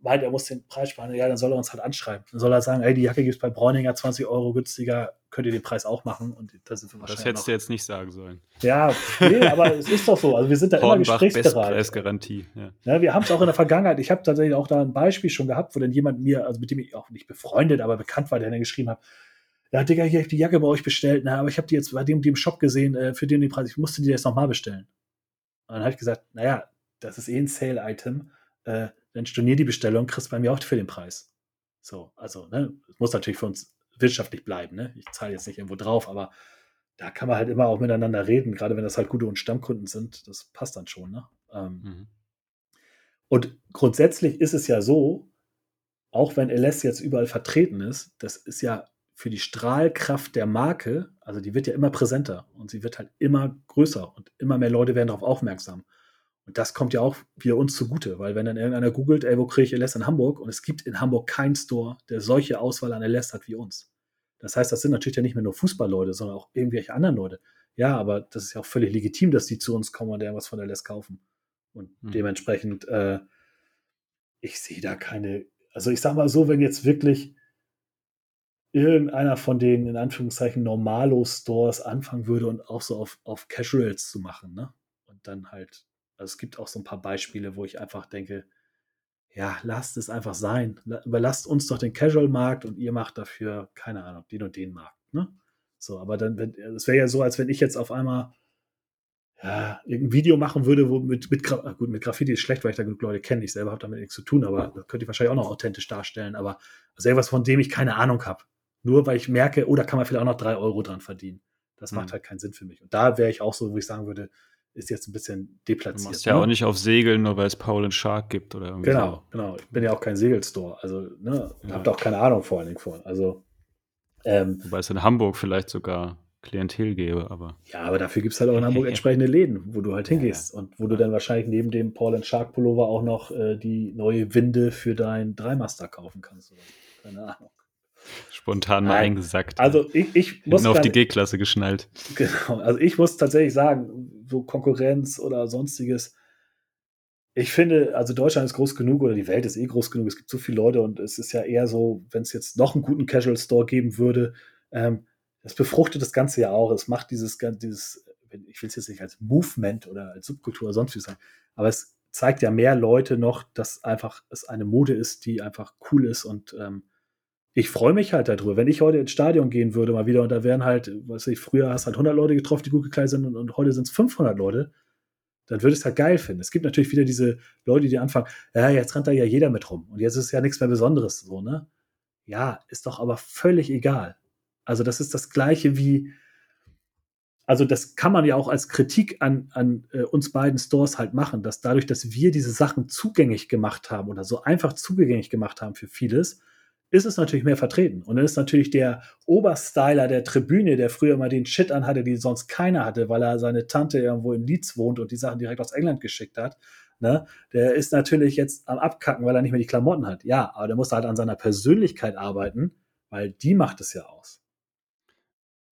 meint, er muss den Preis sparen, ja, dann soll er uns halt anschreiben. Dann soll er sagen, ey, die Jacke gibt es bei Bräuninger 20 Euro günstiger, könnt ihr den Preis auch machen. Und das, sind wir das hättest du jetzt nicht sagen sollen. Ja, nee, aber es ist doch so. Also wir sind da Hornbach, immer gesprächsbereit. Bestpreisgarantie. Ja. ja, wir haben es auch in der Vergangenheit. Ich habe tatsächlich auch da ein Beispiel schon gehabt, wo dann jemand mir, also mit dem ich auch nicht befreundet, aber bekannt war, der dann geschrieben hat, ja, Digga, hier habe ich die Jacke bei euch bestellt, na, aber ich habe die jetzt bei dem, dem Shop gesehen, äh, für den, den Preis, ich musste die jetzt nochmal bestellen. Und dann habe ich gesagt, naja, das ist eh ein Sale-Item, äh, dann stornier die Bestellung, kriegst bei mir auch für den Preis. So, also, ne, muss natürlich für uns wirtschaftlich bleiben, ne? Ich zahle jetzt nicht irgendwo drauf, aber da kann man halt immer auch miteinander reden, gerade wenn das halt gute und Stammkunden sind, das passt dann schon, ne? Ähm, mhm. Und grundsätzlich ist es ja so, auch wenn LS jetzt überall vertreten ist, das ist ja für die Strahlkraft der Marke, also die wird ja immer präsenter und sie wird halt immer größer und immer mehr Leute werden darauf aufmerksam. Und das kommt ja auch wieder uns zugute, weil wenn dann irgendeiner googelt, ey, wo kriege ich LS in Hamburg? Und es gibt in Hamburg keinen Store, der solche Auswahl an LS hat wie uns. Das heißt, das sind natürlich ja nicht mehr nur Fußballleute, sondern auch irgendwelche anderen Leute. Ja, aber das ist ja auch völlig legitim, dass die zu uns kommen und irgendwas von LS kaufen. Und mhm. dementsprechend, äh, ich sehe da keine, also ich sag mal so, wenn jetzt wirklich irgendeiner von den in Anführungszeichen Normalo-Stores anfangen würde und auch so auf, auf Casuals zu machen, ne? Und dann halt also es gibt auch so ein paar Beispiele, wo ich einfach denke, ja, lasst es einfach sein. Überlasst uns doch den Casual-Markt und ihr macht dafür, keine Ahnung, den und den Markt. Ne? So, aber dann, es wäre ja so, als wenn ich jetzt auf einmal ja, irgendein Video machen würde, wo mit, mit, gut, mit Graffiti ist schlecht, weil ich da genug Leute kenne. Ich selber habe damit nichts zu tun, aber das könnte ich wahrscheinlich auch noch authentisch darstellen. Aber also irgendwas, von dem ich keine Ahnung habe. Nur weil ich merke, oh, da kann man vielleicht auch noch drei Euro dran verdienen. Das macht hm. halt keinen Sinn für mich. Und da wäre ich auch so, wo ich sagen würde, ist jetzt ein bisschen deplatziert. Du machst ja ne? auch nicht auf Segeln, nur weil es Paul und Shark gibt oder irgendwie. Genau, so. genau. Ich bin ja auch kein Segelstore. Also, ne, ja. habt auch keine Ahnung vor allen Dingen von. Also, ähm, Wobei es in Hamburg vielleicht sogar Klientel gäbe, aber. Ja, aber dafür gibt es halt auch in Hamburg entsprechende Läden, wo du halt hingehst ja, ja. und wo du dann wahrscheinlich neben dem Paul and Shark Pullover auch noch äh, die neue Winde für dein Dreimaster kaufen kannst. Oder? Keine Ahnung. Spontan mal eingesackt. Also ich, ich muss. auf die G-Klasse geschnallt. Genau. Also ich muss tatsächlich sagen, so Konkurrenz oder sonstiges. Ich finde, also Deutschland ist groß genug oder die Welt ist eh groß genug. Es gibt so viele Leute und es ist ja eher so, wenn es jetzt noch einen guten Casual Store geben würde, ähm, das befruchtet das Ganze ja auch. Es macht dieses, dieses ich will es jetzt nicht als Movement oder als Subkultur oder sonst wie sagen, aber es zeigt ja mehr Leute noch, dass einfach es eine Mode ist, die einfach cool ist und ähm, ich freue mich halt darüber. Wenn ich heute ins Stadion gehen würde, mal wieder, und da wären halt, was ich, früher hast halt 100 Leute getroffen, die gut gekleidet sind, und, und heute sind es 500 Leute, dann würde ich es halt geil finden. Es gibt natürlich wieder diese Leute, die anfangen, ja, jetzt rennt da ja jeder mit rum und jetzt ist ja nichts mehr Besonderes, so, ne? Ja, ist doch aber völlig egal. Also, das ist das Gleiche wie, also, das kann man ja auch als Kritik an, an äh, uns beiden Stores halt machen, dass dadurch, dass wir diese Sachen zugänglich gemacht haben oder so einfach zugänglich gemacht haben für vieles, ist es natürlich mehr vertreten. Und dann ist natürlich der Oberstyler der Tribüne, der früher mal den Shit anhatte, die sonst keiner hatte, weil er seine Tante irgendwo in Leeds wohnt und die Sachen direkt aus England geschickt hat. Ne? Der ist natürlich jetzt am Abkacken, weil er nicht mehr die Klamotten hat. Ja, aber der muss halt an seiner Persönlichkeit arbeiten, weil die macht es ja aus.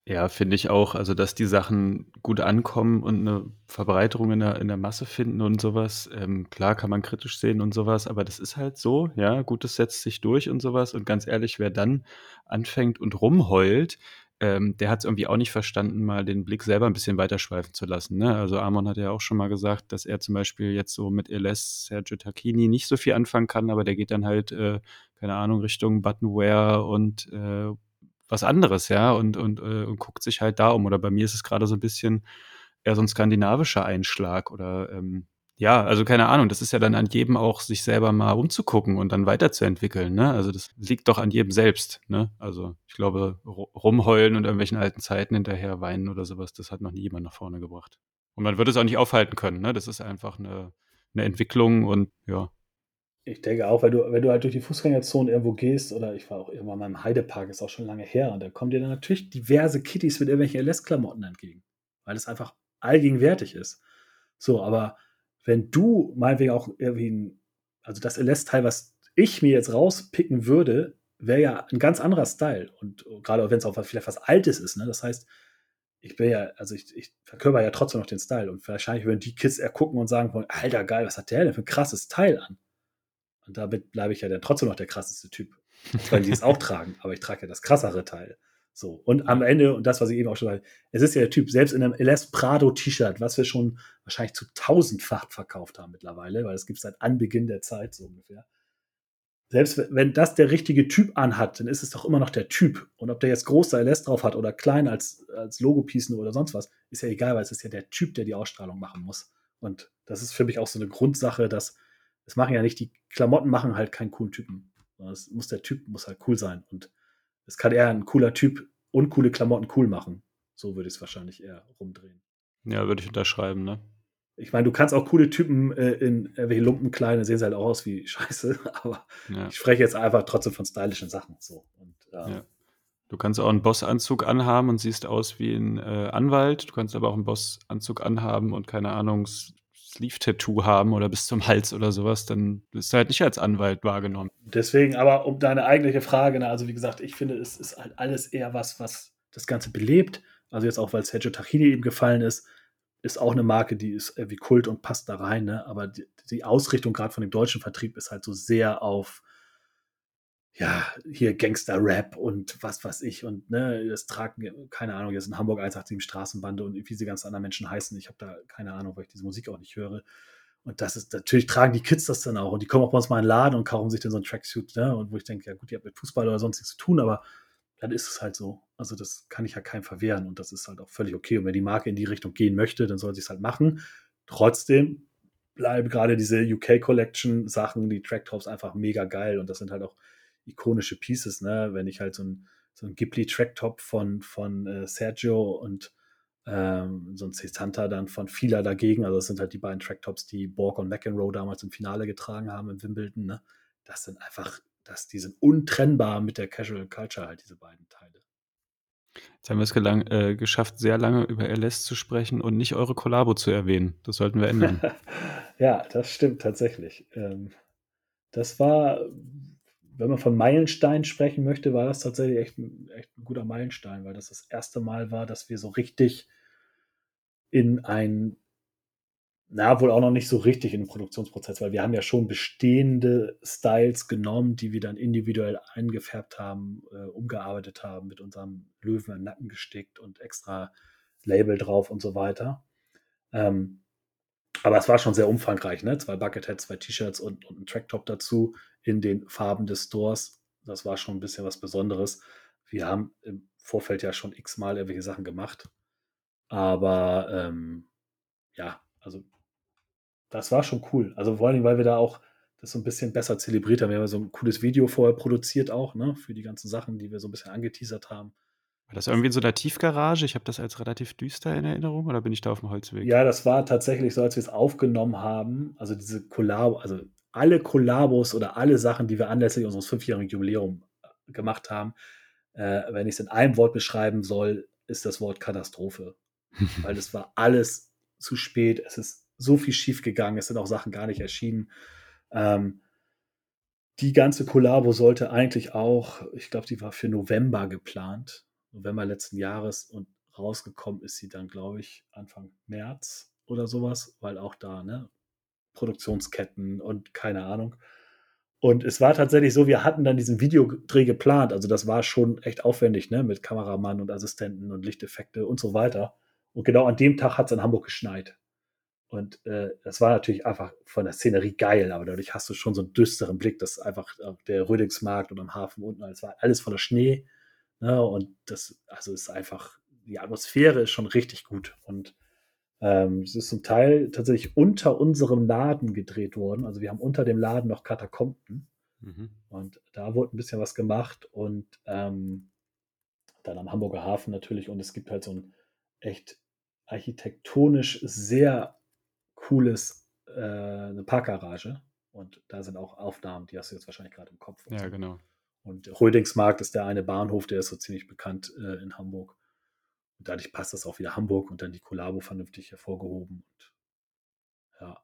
Ja, finde ich auch. Also, dass die Sachen gut ankommen und eine Verbreiterung in der, in der Masse finden und sowas. Ähm, klar kann man kritisch sehen und sowas, aber das ist halt so, ja, gut, das setzt sich durch und sowas. Und ganz ehrlich, wer dann anfängt und rumheult, ähm, der hat es irgendwie auch nicht verstanden, mal den Blick selber ein bisschen weiterschweifen zu lassen. Ne? Also Amon hat ja auch schon mal gesagt, dass er zum Beispiel jetzt so mit LS Sergio Tacchini nicht so viel anfangen kann, aber der geht dann halt, äh, keine Ahnung, Richtung Buttonware und äh, was anderes, ja, und, und, äh, und guckt sich halt da um. Oder bei mir ist es gerade so ein bisschen eher so ein skandinavischer Einschlag oder ähm, ja, also keine Ahnung, das ist ja dann an jedem auch, sich selber mal umzugucken und dann weiterzuentwickeln, ne? Also das liegt doch an jedem selbst, ne? Also ich glaube, rumheulen und irgendwelchen alten Zeiten hinterher weinen oder sowas, das hat noch nie jemand nach vorne gebracht. Und man wird es auch nicht aufhalten können, ne? Das ist einfach eine, eine Entwicklung und ja. Ich denke auch, wenn du, wenn du halt durch die Fußgängerzone irgendwo gehst, oder ich war auch irgendwann mal im Heidepark, ist auch schon lange her, und da kommen dir dann natürlich diverse Kitties mit irgendwelchen LS-Klamotten entgegen, weil es einfach allgegenwärtig ist. So, aber wenn du meinetwegen auch irgendwie ein, also das LS-Teil, was ich mir jetzt rauspicken würde, wäre ja ein ganz anderer Style. Und gerade wenn es auch vielleicht was Altes ist, ne? Das heißt, ich bin ja, also ich, ich verkörper ja trotzdem noch den Style. Und wahrscheinlich würden die Kids eher gucken und sagen Alter, geil, was hat der denn für ein krasses Teil an? Und damit bleibe ich ja dann trotzdem noch der krasseste Typ. Weil die es auch tragen, aber ich trage ja das krassere Teil. So. Und am Ende, und das, was ich eben auch schon sagte, es ist ja der Typ, selbst in einem LS Prado T-Shirt, was wir schon wahrscheinlich zu tausendfach verkauft haben mittlerweile, weil es gibt seit Anbeginn der Zeit so ungefähr. Selbst wenn das der richtige Typ anhat, dann ist es doch immer noch der Typ. Und ob der jetzt große LS drauf hat oder klein als, als Logopiece oder sonst was, ist ja egal, weil es ist ja der Typ, der die Ausstrahlung machen muss. Und das ist für mich auch so eine Grundsache, dass es machen ja nicht die Klamotten machen halt keinen coolen Typen. Es muss der Typ muss halt cool sein und es kann eher ein cooler Typ uncoole Klamotten cool machen. So würde ich es wahrscheinlich eher rumdrehen. Ja, würde ich unterschreiben, ne? Ich meine, du kannst auch coole Typen äh, in irgendwelche Lumpenkleine, sehen sie halt auch aus wie Scheiße, aber ja. ich spreche jetzt einfach trotzdem von stylischen Sachen. So. Und, ähm, ja. Du kannst auch einen Bossanzug anhaben und siehst aus wie ein äh, Anwalt. Du kannst aber auch einen Bossanzug anhaben und keine Ahnung, Sleeve-Tattoo haben oder bis zum Hals oder sowas, dann bist du halt nicht als Anwalt wahrgenommen. Deswegen, aber um deine eigentliche Frage, ne, also wie gesagt, ich finde, es ist halt alles eher was, was das Ganze belebt. Also jetzt auch, weil Sergio Tachini eben gefallen ist, ist auch eine Marke, die ist wie Kult und passt da rein. Ne? Aber die, die Ausrichtung gerade von dem deutschen Vertrieb ist halt so sehr auf ja, hier Gangster-Rap und was weiß ich und ne, das tragen, keine Ahnung, jetzt in Hamburg 187 Straßenbande und wie diese ganzen anderen Menschen heißen. Ich habe da keine Ahnung, weil ich diese Musik auch nicht höre. Und das ist, natürlich tragen die Kids das dann auch und die kommen auch bei uns mal in den Laden und kaufen sich dann so ein Tracksuit, ne? Und wo ich denke, ja gut, die haben mit Fußball oder sonst nichts zu tun, aber dann ist es halt so. Also das kann ich ja keinem verwehren und das ist halt auch völlig okay. Und wenn die Marke in die Richtung gehen möchte, dann soll sie es halt machen. Trotzdem bleiben gerade diese UK Collection Sachen, die Tracktops einfach mega geil und das sind halt auch ikonische Pieces, ne? Wenn ich halt so ein, so ein Ghibli-Tracktop von, von äh, Sergio und ähm, so ein Cesanta dann von Fila dagegen, also das sind halt die beiden Tracktops, die Borg und McEnroe damals im Finale getragen haben in Wimbledon, ne? Das sind einfach, das, die sind untrennbar mit der Casual Culture halt, diese beiden Teile. Jetzt haben wir es gelang, äh, geschafft, sehr lange über LS zu sprechen und nicht eure Kollabo zu erwähnen. Das sollten wir ändern. ja, das stimmt tatsächlich. Ähm, das war wenn man von Meilenstein sprechen möchte, war das tatsächlich echt ein, echt ein guter Meilenstein, weil das das erste Mal war, dass wir so richtig in ein, na, wohl auch noch nicht so richtig in den Produktionsprozess, weil wir haben ja schon bestehende Styles genommen, die wir dann individuell eingefärbt haben, äh, umgearbeitet haben, mit unserem Löwen im Nacken gestickt und extra Label drauf und so weiter. Ähm, aber es war schon sehr umfangreich, ne? Zwei Bucketheads, zwei T-Shirts und, und ein Tracktop dazu in den Farben des Stores. Das war schon ein bisschen was Besonderes. Wir haben im Vorfeld ja schon x-mal irgendwelche Sachen gemacht. Aber ähm, ja, also das war schon cool. Also vor allem, weil wir da auch das so ein bisschen besser zelebriert haben. Wir haben so ein cooles Video vorher produziert auch, ne, für die ganzen Sachen, die wir so ein bisschen angeteasert haben. War das irgendwie in so einer Tiefgarage? Ich habe das als relativ düster in Erinnerung oder bin ich da auf dem Holzweg? Ja, das war tatsächlich so, als wir es aufgenommen haben. Also diese Kollabo, also alle Kollabos oder alle Sachen, die wir anlässlich unseres fünfjährigen Jubiläums äh, gemacht haben, äh, wenn ich es in einem Wort beschreiben soll, ist das Wort Katastrophe. Weil es war alles zu spät. Es ist so viel schief gegangen. Es sind auch Sachen gar nicht erschienen. Ähm, die ganze Kollabo sollte eigentlich auch, ich glaube, die war für November geplant. November letzten Jahres und rausgekommen ist sie dann, glaube ich, Anfang März oder sowas, weil auch da, ne, Produktionsketten und keine Ahnung. Und es war tatsächlich so, wir hatten dann diesen Videodreh geplant. Also das war schon echt aufwendig, ne? Mit Kameramann und Assistenten und Lichteffekte und so weiter. Und genau an dem Tag hat es in Hamburg geschneit. Und äh, das war natürlich einfach von der Szenerie geil, aber dadurch hast du schon so einen düsteren Blick, dass einfach der Rödingsmarkt und am Hafen unten, alles war alles voller Schnee. Ne? Und das, also ist einfach, die Atmosphäre ist schon richtig gut. Und ähm, es ist zum Teil tatsächlich unter unserem Laden gedreht worden. Also wir haben unter dem Laden noch Katakomben. Mhm. Und da wurde ein bisschen was gemacht und ähm, dann am Hamburger Hafen natürlich. Und es gibt halt so ein echt architektonisch sehr cooles, äh, eine Parkgarage. Und da sind auch Aufnahmen, die hast du jetzt wahrscheinlich gerade im Kopf. Ja, so. genau. Und Rödingsmarkt ist der eine Bahnhof, der ist so ziemlich bekannt äh, in Hamburg. Und dadurch passt das auch wieder Hamburg und dann die Kollabo vernünftig hervorgehoben. Und ja.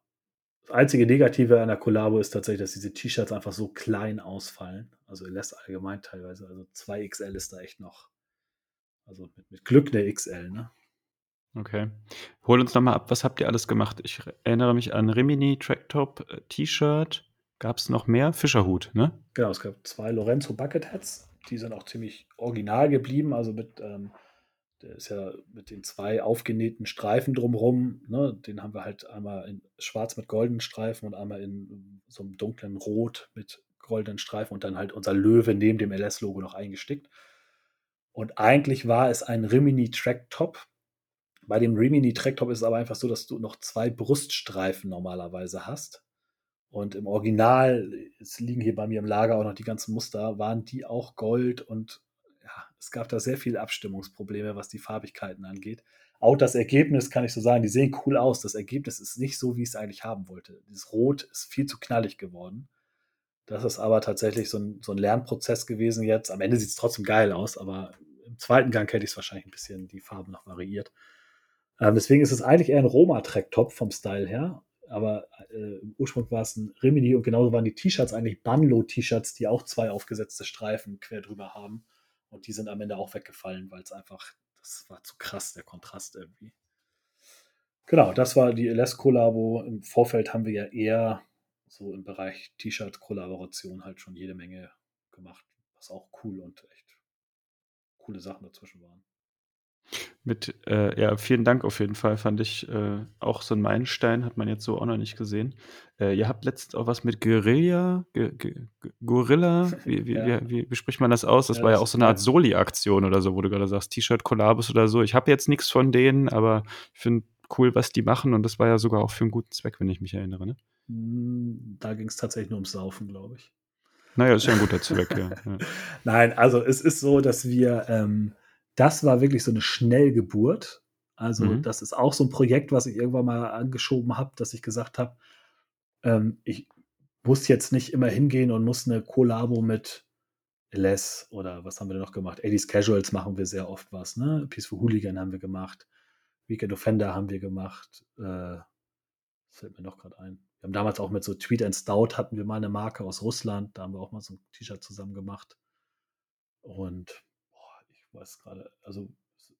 Das einzige Negative an der Kollabo ist tatsächlich, dass diese T-Shirts einfach so klein ausfallen. Also lässt allgemein teilweise. Also 2XL ist da echt noch. Also mit, mit Glück eine XL, ne? Okay. Hol uns nochmal ab, was habt ihr alles gemacht? Ich erinnere mich an Rimini Tracktop äh, T-Shirt, gab es noch mehr? Fischerhut, ne? Genau, es gab zwei Lorenzo Bucketheads. Die sind auch ziemlich original geblieben. Also mit, ähm, der ist ja mit den zwei aufgenähten Streifen drumherum. Ne? Den haben wir halt einmal in schwarz mit goldenen Streifen und einmal in so einem dunklen Rot mit goldenen Streifen und dann halt unser Löwe neben dem LS-Logo noch eingestickt. Und eigentlich war es ein Rimini Track Top. Bei dem Rimini Track Top ist es aber einfach so, dass du noch zwei Bruststreifen normalerweise hast. Und im Original, es liegen hier bei mir im Lager auch noch die ganzen Muster, waren die auch Gold und ja, es gab da sehr viele Abstimmungsprobleme, was die Farbigkeiten angeht. Auch das Ergebnis kann ich so sagen, die sehen cool aus. Das Ergebnis ist nicht so, wie ich es eigentlich haben wollte. Dieses Rot ist viel zu knallig geworden. Das ist aber tatsächlich so ein, so ein Lernprozess gewesen jetzt. Am Ende sieht es trotzdem geil aus, aber im zweiten Gang hätte ich es wahrscheinlich ein bisschen die Farbe noch variiert. Ähm, deswegen ist es eigentlich eher ein Roma-Track-Top vom Style her aber äh, im Ursprung war es ein Rimini und genauso waren die T-Shirts eigentlich Banlo-T-Shirts, die auch zwei aufgesetzte Streifen quer drüber haben. Und die sind am Ende auch weggefallen, weil es einfach, das war zu krass, der Kontrast irgendwie. Genau, das war die LS-Kollabo. Im Vorfeld haben wir ja eher so im Bereich T-Shirt-Kollaboration halt schon jede Menge gemacht, was auch cool und echt coole Sachen dazwischen waren. Mit, äh, ja, vielen Dank auf jeden Fall. Fand ich äh, auch so ein Meilenstein, hat man jetzt so auch noch nicht gesehen. Äh, ihr habt letztens auch was mit Guerilla, Ge Ge Gorilla, wie, wie, ja. wie, wie, spricht man das aus? Das ja, war das ja auch so eine Art Soli-Aktion oder so, wo du gerade sagst, T-Shirt-Kollabos oder so. Ich habe jetzt nichts von denen, aber ich finde cool, was die machen und das war ja sogar auch für einen guten Zweck, wenn ich mich erinnere. Ne? Hm, da ging es tatsächlich nur ums Saufen, glaube ich. Naja, ist ja ein guter Zweck, ja. ja. Nein, also es ist so, dass wir ähm, das war wirklich so eine Schnellgeburt. Also, mhm. das ist auch so ein Projekt, was ich irgendwann mal angeschoben habe, dass ich gesagt habe, ähm, ich muss jetzt nicht immer hingehen und muss eine Kollabo mit Les oder was haben wir denn noch gemacht? 80s Casuals machen wir sehr oft was, ne? Peaceful Hooligan haben wir gemacht. Weekend Offender haben wir gemacht. Äh, das fällt mir noch gerade ein. Wir haben damals auch mit so Tweet and Stout hatten wir mal eine Marke aus Russland. Da haben wir auch mal so ein T-Shirt zusammen gemacht. Und weiß gerade, also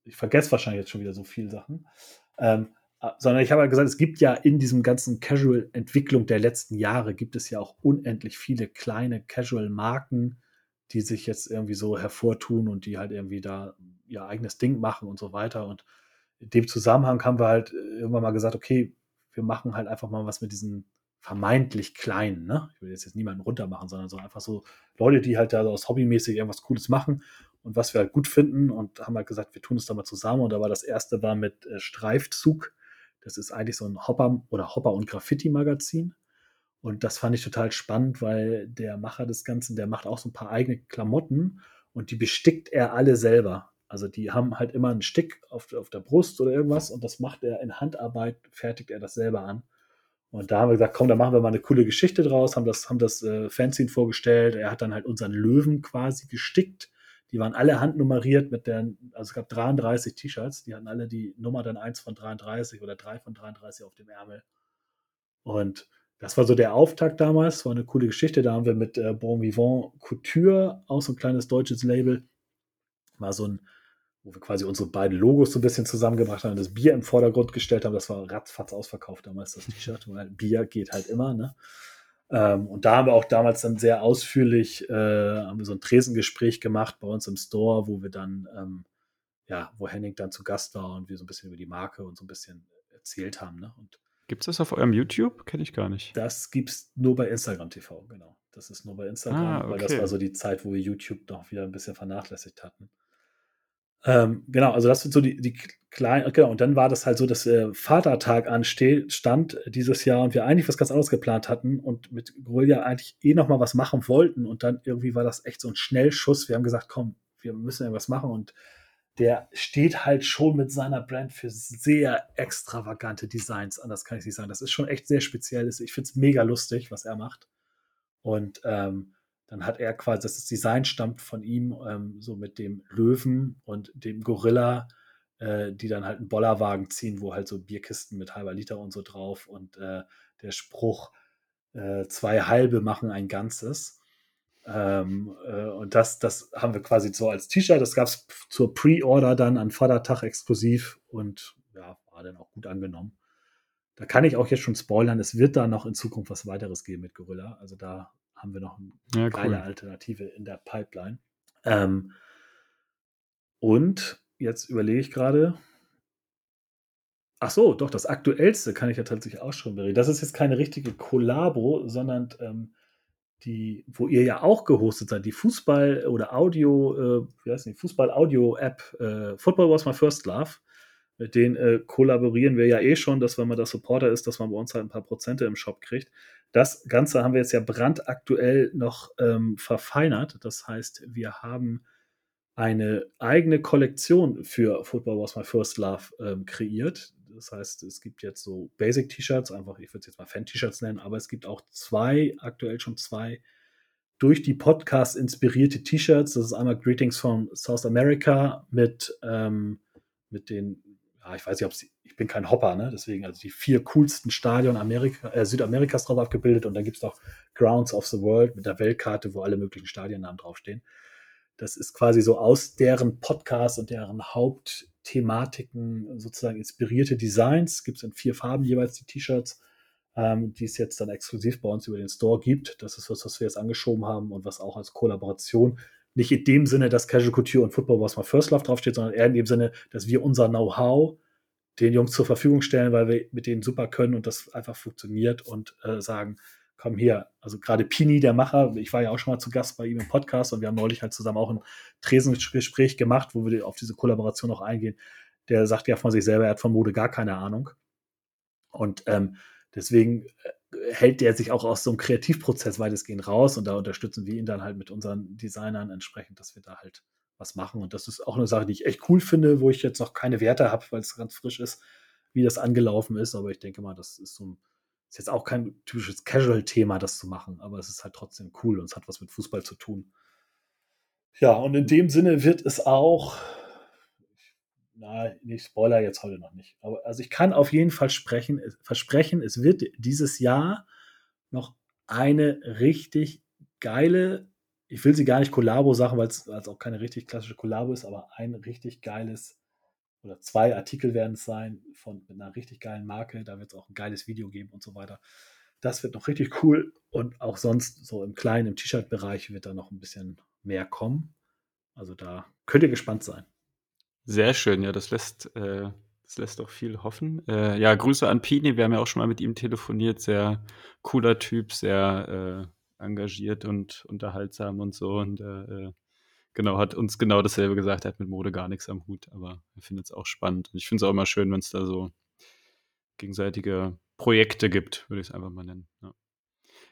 ich vergesse wahrscheinlich jetzt schon wieder so viele Sachen. Ähm, äh, sondern ich habe ja halt gesagt, es gibt ja in diesem ganzen Casual-Entwicklung der letzten Jahre, gibt es ja auch unendlich viele kleine Casual-Marken, die sich jetzt irgendwie so hervortun und die halt irgendwie da ihr eigenes Ding machen und so weiter. Und in dem Zusammenhang haben wir halt irgendwann mal gesagt, okay, wir machen halt einfach mal was mit diesen vermeintlich kleinen, ne? Ich will jetzt, jetzt niemanden runtermachen, sondern so einfach so Leute, die halt da so aus hobbymäßig irgendwas Cooles machen und was wir halt gut finden und haben halt gesagt, wir tun es da mal zusammen. Und da war das erste war mit äh, Streifzug. Das ist eigentlich so ein Hopper oder Hopper und Graffiti-Magazin. Und das fand ich total spannend, weil der Macher des Ganzen, der macht auch so ein paar eigene Klamotten und die bestickt er alle selber. Also die haben halt immer einen Stick auf, auf der Brust oder irgendwas und das macht er in Handarbeit, fertigt er das selber an. Und da haben wir gesagt, komm, da machen wir mal eine coole Geschichte draus, haben das, haben das äh, Fanzine vorgestellt. Er hat dann halt unseren Löwen quasi gestickt die waren alle handnummeriert mit der, also es gab 33 T-Shirts, die hatten alle die Nummer dann 1 von 33 oder 3 von 33 auf dem Ärmel. Und das war so der Auftakt damals, war eine coole Geschichte. Da haben wir mit äh, Bon Vivant Couture, auch so ein kleines deutsches Label, mal so ein, wo wir quasi unsere beiden Logos so ein bisschen zusammengebracht haben, das Bier im Vordergrund gestellt haben. Das war ratzfatz ausverkauft damals, das T-Shirt, weil Bier geht halt immer, ne? Ähm, und da haben wir auch damals dann sehr ausführlich, äh, haben wir so ein Tresengespräch gemacht bei uns im Store, wo wir dann, ähm, ja, wo Henning dann zu Gast war und wir so ein bisschen über die Marke und so ein bisschen erzählt haben. Ne? Gibt es das auf eurem YouTube? Kenne ich gar nicht. Das gibt es nur bei Instagram TV, genau. Das ist nur bei Instagram, ah, okay. weil das war so die Zeit, wo wir YouTube noch wieder ein bisschen vernachlässigt hatten. Ähm, genau, also das sind so die, die kleinen, genau, und dann war das halt so, dass äh, Vatertag ansteht, stand dieses Jahr und wir eigentlich was ganz anderes geplant hatten und mit Guerilla eigentlich eh nochmal was machen wollten und dann irgendwie war das echt so ein Schnellschuss. Wir haben gesagt, komm, wir müssen irgendwas machen und der steht halt schon mit seiner Brand für sehr extravagante Designs, anders kann ich nicht sagen. Das ist schon echt sehr speziell. Ich finde es mega lustig, was er macht. Und ähm, dann hat er quasi, das Design stammt von ihm, ähm, so mit dem Löwen und dem Gorilla, äh, die dann halt einen Bollerwagen ziehen, wo halt so Bierkisten mit halber Liter und so drauf und äh, der Spruch, äh, zwei halbe machen ein Ganzes. Ähm, äh, und das, das haben wir quasi so als T-Shirt, das gab es zur Pre-Order dann an Vatertag exklusiv und ja, war dann auch gut angenommen. da kann ich auch jetzt schon spoilern, es wird da noch in Zukunft was weiteres geben mit Gorilla. Also da haben wir noch eine ja, geile cool. Alternative in der Pipeline. Ähm, und jetzt überlege ich gerade, ach so, doch, das aktuellste kann ich ja tatsächlich auch schon bereden. Das ist jetzt keine richtige Kollabo, sondern ähm, die, wo ihr ja auch gehostet seid, die Fußball- oder Audio, äh, wie heißt die, Fußball-Audio-App äh, Football Was My First Love. Mit denen äh, kollaborieren wir ja eh schon, dass wenn man da Supporter ist, dass man bei uns halt ein paar Prozente im Shop kriegt. Das Ganze haben wir jetzt ja brandaktuell noch ähm, verfeinert. Das heißt, wir haben eine eigene Kollektion für Football Was My First Love ähm, kreiert. Das heißt, es gibt jetzt so Basic-T-Shirts, einfach, ich würde es jetzt mal Fan-T-Shirts nennen, aber es gibt auch zwei, aktuell schon zwei durch die Podcast inspirierte T-Shirts. Das ist einmal Greetings from South America mit, ähm, mit den, ja, ich weiß nicht, ob ich bin kein Hopper, ne? deswegen also die vier coolsten Stadion Amerika, äh, Südamerikas drauf abgebildet und dann gibt es noch Grounds of the World mit der Weltkarte, wo alle möglichen Stadionnamen draufstehen. Das ist quasi so aus deren Podcast und deren Hauptthematiken sozusagen inspirierte Designs. Gibt es in vier Farben jeweils die T-Shirts, ähm, die es jetzt dann exklusiv bei uns über den Store gibt. Das ist was, was wir jetzt angeschoben haben und was auch als Kollaboration nicht in dem Sinne, dass Casual Couture und Football was mal First Love draufsteht, sondern eher in dem Sinne, dass wir unser Know-how den Jungs zur Verfügung stellen, weil wir mit denen super können und das einfach funktioniert und äh, sagen, komm hier, also gerade Pini, der Macher, ich war ja auch schon mal zu Gast bei ihm im Podcast und wir haben neulich halt zusammen auch ein Tresengespräch gemacht, wo wir auf diese Kollaboration auch eingehen. Der sagt ja von sich selber, er hat von Mode gar keine Ahnung. Und ähm, deswegen äh, hält der sich auch aus so einem Kreativprozess weitestgehend raus und da unterstützen wir ihn dann halt mit unseren Designern entsprechend, dass wir da halt was machen. Und das ist auch eine Sache, die ich echt cool finde, wo ich jetzt noch keine Werte habe, weil es ganz frisch ist, wie das angelaufen ist. Aber ich denke mal, das ist so ein ist jetzt auch kein typisches Casual-Thema, das zu machen, aber es ist halt trotzdem cool und es hat was mit Fußball zu tun. Ja, und in dem Sinne wird es auch, na, nicht Spoiler jetzt heute noch nicht, aber also ich kann auf jeden Fall sprechen, versprechen, es wird dieses Jahr noch eine richtig geile, ich will sie gar nicht Kollabo sagen, weil es auch keine richtig klassische Kollabo ist, aber ein richtig geiles oder zwei Artikel werden es sein von einer richtig geilen Marke. Da wird es auch ein geiles Video geben und so weiter. Das wird noch richtig cool und auch sonst so im kleinen, im T-Shirt-Bereich wird da noch ein bisschen mehr kommen. Also da könnt ihr gespannt sein. Sehr schön, ja, das lässt, äh, das lässt auch viel hoffen. Äh, ja, Grüße an Pini, wir haben ja auch schon mal mit ihm telefoniert. Sehr cooler Typ, sehr äh, engagiert und unterhaltsam und so. Und äh, genau, hat uns genau dasselbe gesagt. Er hat mit Mode gar nichts am Hut, aber er findet es auch spannend. Und ich finde es auch immer schön, wenn es da so gegenseitige Projekte gibt, würde ich es einfach mal nennen. Ja,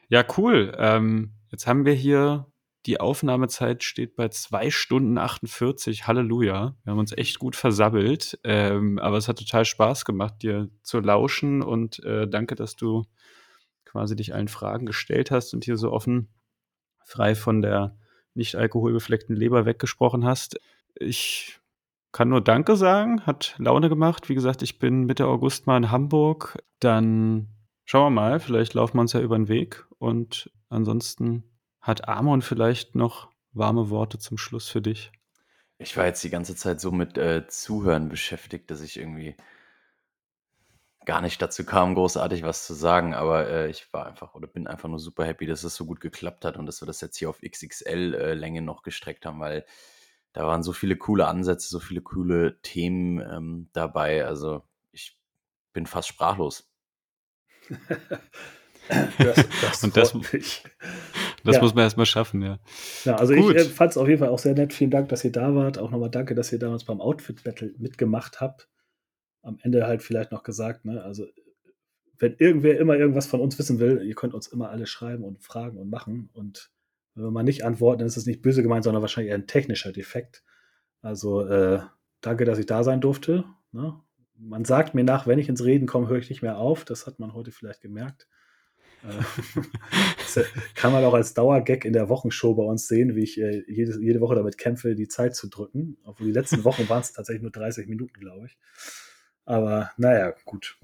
ja cool. Ähm, jetzt haben wir hier die Aufnahmezeit steht bei zwei Stunden 48. Halleluja. Wir haben uns echt gut versabbelt. Ähm, aber es hat total Spaß gemacht, dir zu lauschen. Und äh, danke, dass du quasi dich allen Fragen gestellt hast und hier so offen, frei von der nicht alkoholbefleckten Leber weggesprochen hast. Ich kann nur Danke sagen, hat Laune gemacht. Wie gesagt, ich bin Mitte August mal in Hamburg. Dann schauen wir mal, vielleicht laufen wir uns ja über den Weg. Und ansonsten hat Amon vielleicht noch warme Worte zum Schluss für dich. Ich war jetzt die ganze Zeit so mit äh, Zuhören beschäftigt, dass ich irgendwie gar nicht dazu kam, großartig was zu sagen, aber äh, ich war einfach oder bin einfach nur super happy, dass es so gut geklappt hat und dass wir das jetzt hier auf XXL-Länge äh, noch gestreckt haben, weil da waren so viele coole Ansätze, so viele coole Themen ähm, dabei. Also ich bin fast sprachlos. das, das und das, das ja. muss man erstmal schaffen, ja. Ja, also Gut. ich äh, fand es auf jeden Fall auch sehr nett. Vielen Dank, dass ihr da wart. Auch nochmal danke, dass ihr damals beim Outfit Battle mitgemacht habt am Ende halt vielleicht noch gesagt, ne, also wenn irgendwer immer irgendwas von uns wissen will, ihr könnt uns immer alle schreiben und fragen und machen. Und wenn wir mal nicht antworten, dann ist es nicht böse gemeint, sondern wahrscheinlich eher ein technischer Defekt. Also äh, danke, dass ich da sein durfte. Ne? Man sagt mir nach, wenn ich ins Reden komme, höre ich nicht mehr auf. Das hat man heute vielleicht gemerkt. Äh, kann man auch als Dauergag in der Wochenshow bei uns sehen, wie ich äh, jede, jede Woche damit kämpfe, die Zeit zu drücken. Obwohl die letzten Wochen waren es tatsächlich nur 30 Minuten, glaube ich. Aber naja, gut.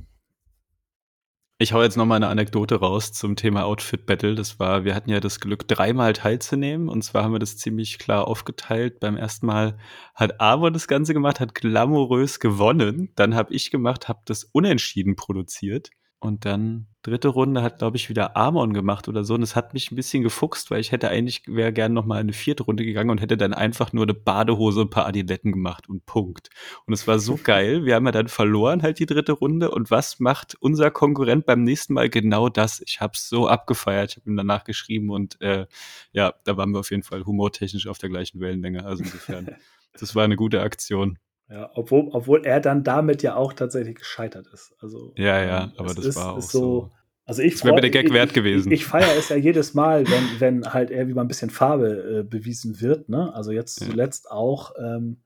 Ich hau jetzt noch mal eine Anekdote raus zum Thema Outfit Battle. Das war, wir hatten ja das Glück, dreimal teilzunehmen. Und zwar haben wir das ziemlich klar aufgeteilt. Beim ersten Mal hat Avo das Ganze gemacht, hat glamourös gewonnen. Dann habe ich gemacht, habe das unentschieden produziert. Und dann dritte Runde hat, glaube ich, wieder Amon gemacht oder so. Und es hat mich ein bisschen gefuchst, weil ich hätte eigentlich, wäre gern noch mal eine vierte Runde gegangen und hätte dann einfach nur eine Badehose und ein paar Adiletten gemacht und Punkt. Und es war so geil. Wir haben ja dann verloren halt die dritte Runde. Und was macht unser Konkurrent beim nächsten Mal genau das? Ich habe es so abgefeiert. Ich habe ihm danach geschrieben und äh, ja, da waren wir auf jeden Fall humortechnisch auf der gleichen Wellenlänge. Also insofern, das war eine gute Aktion. Ja, obwohl, obwohl er dann damit ja auch tatsächlich gescheitert ist. Also, ja, ja, ähm, aber das ist, war auch so. Also ich das wäre mir der Gag ich, wert gewesen. Ich, ich feiere es ja jedes Mal, wenn, wenn halt irgendwie mal ein bisschen Farbe äh, bewiesen wird. Ne? Also jetzt ja. zuletzt auch ähm,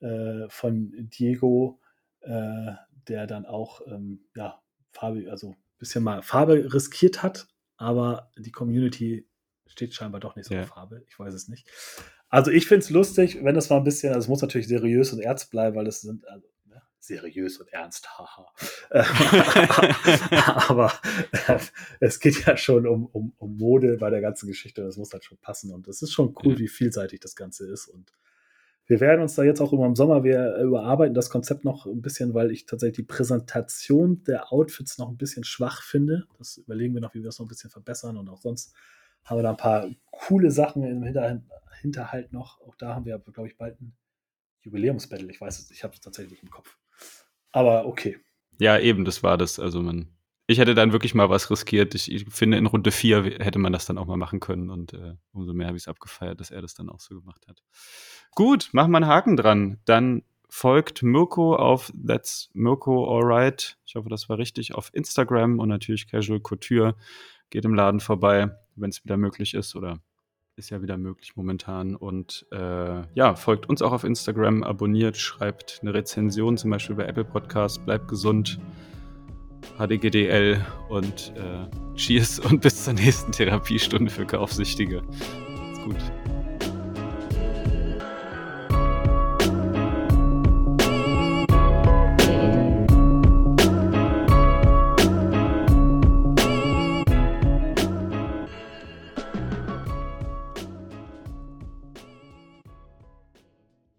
äh, von Diego, äh, der dann auch ähm, ja, Farbe, also ein bisschen mal Farbe riskiert hat, aber die Community steht scheinbar doch nicht so ja. auf Farbe. Ich weiß es nicht. Also ich finde es lustig, wenn es mal ein bisschen, also es muss natürlich seriös und ernst bleiben, weil es sind also, ne, seriös und ernst, haha. Aber äh, es geht ja schon um, um, um Mode bei der ganzen Geschichte. Das muss halt schon passen und es ist schon cool, ja. wie vielseitig das Ganze ist und wir werden uns da jetzt auch immer im Sommer, wir überarbeiten das Konzept noch ein bisschen, weil ich tatsächlich die Präsentation der Outfits noch ein bisschen schwach finde. Das überlegen wir noch, wie wir das noch ein bisschen verbessern und auch sonst haben wir da ein paar coole Sachen im Hinterhalt noch. Auch da haben wir, glaube ich, bald ein Jubiläumsbattle. Ich weiß es, ich habe es tatsächlich im Kopf. Aber okay. Ja, eben, das war das. Also man, ich hätte dann wirklich mal was riskiert. Ich, ich finde, in Runde 4 hätte man das dann auch mal machen können und äh, umso mehr habe ich es abgefeiert, dass er das dann auch so gemacht hat. Gut, machen wir einen Haken dran. Dann folgt Mirko auf That's Mirko Alright. Ich hoffe, das war richtig. Auf Instagram und natürlich Casual Couture. Geht im Laden vorbei wenn es wieder möglich ist oder ist ja wieder möglich momentan. Und äh, ja, folgt uns auch auf Instagram, abonniert, schreibt eine Rezension, zum Beispiel bei Apple Podcasts, bleibt gesund, HDGDL und äh, Cheers und bis zur nächsten Therapiestunde für Kaufsüchtige. Macht's gut.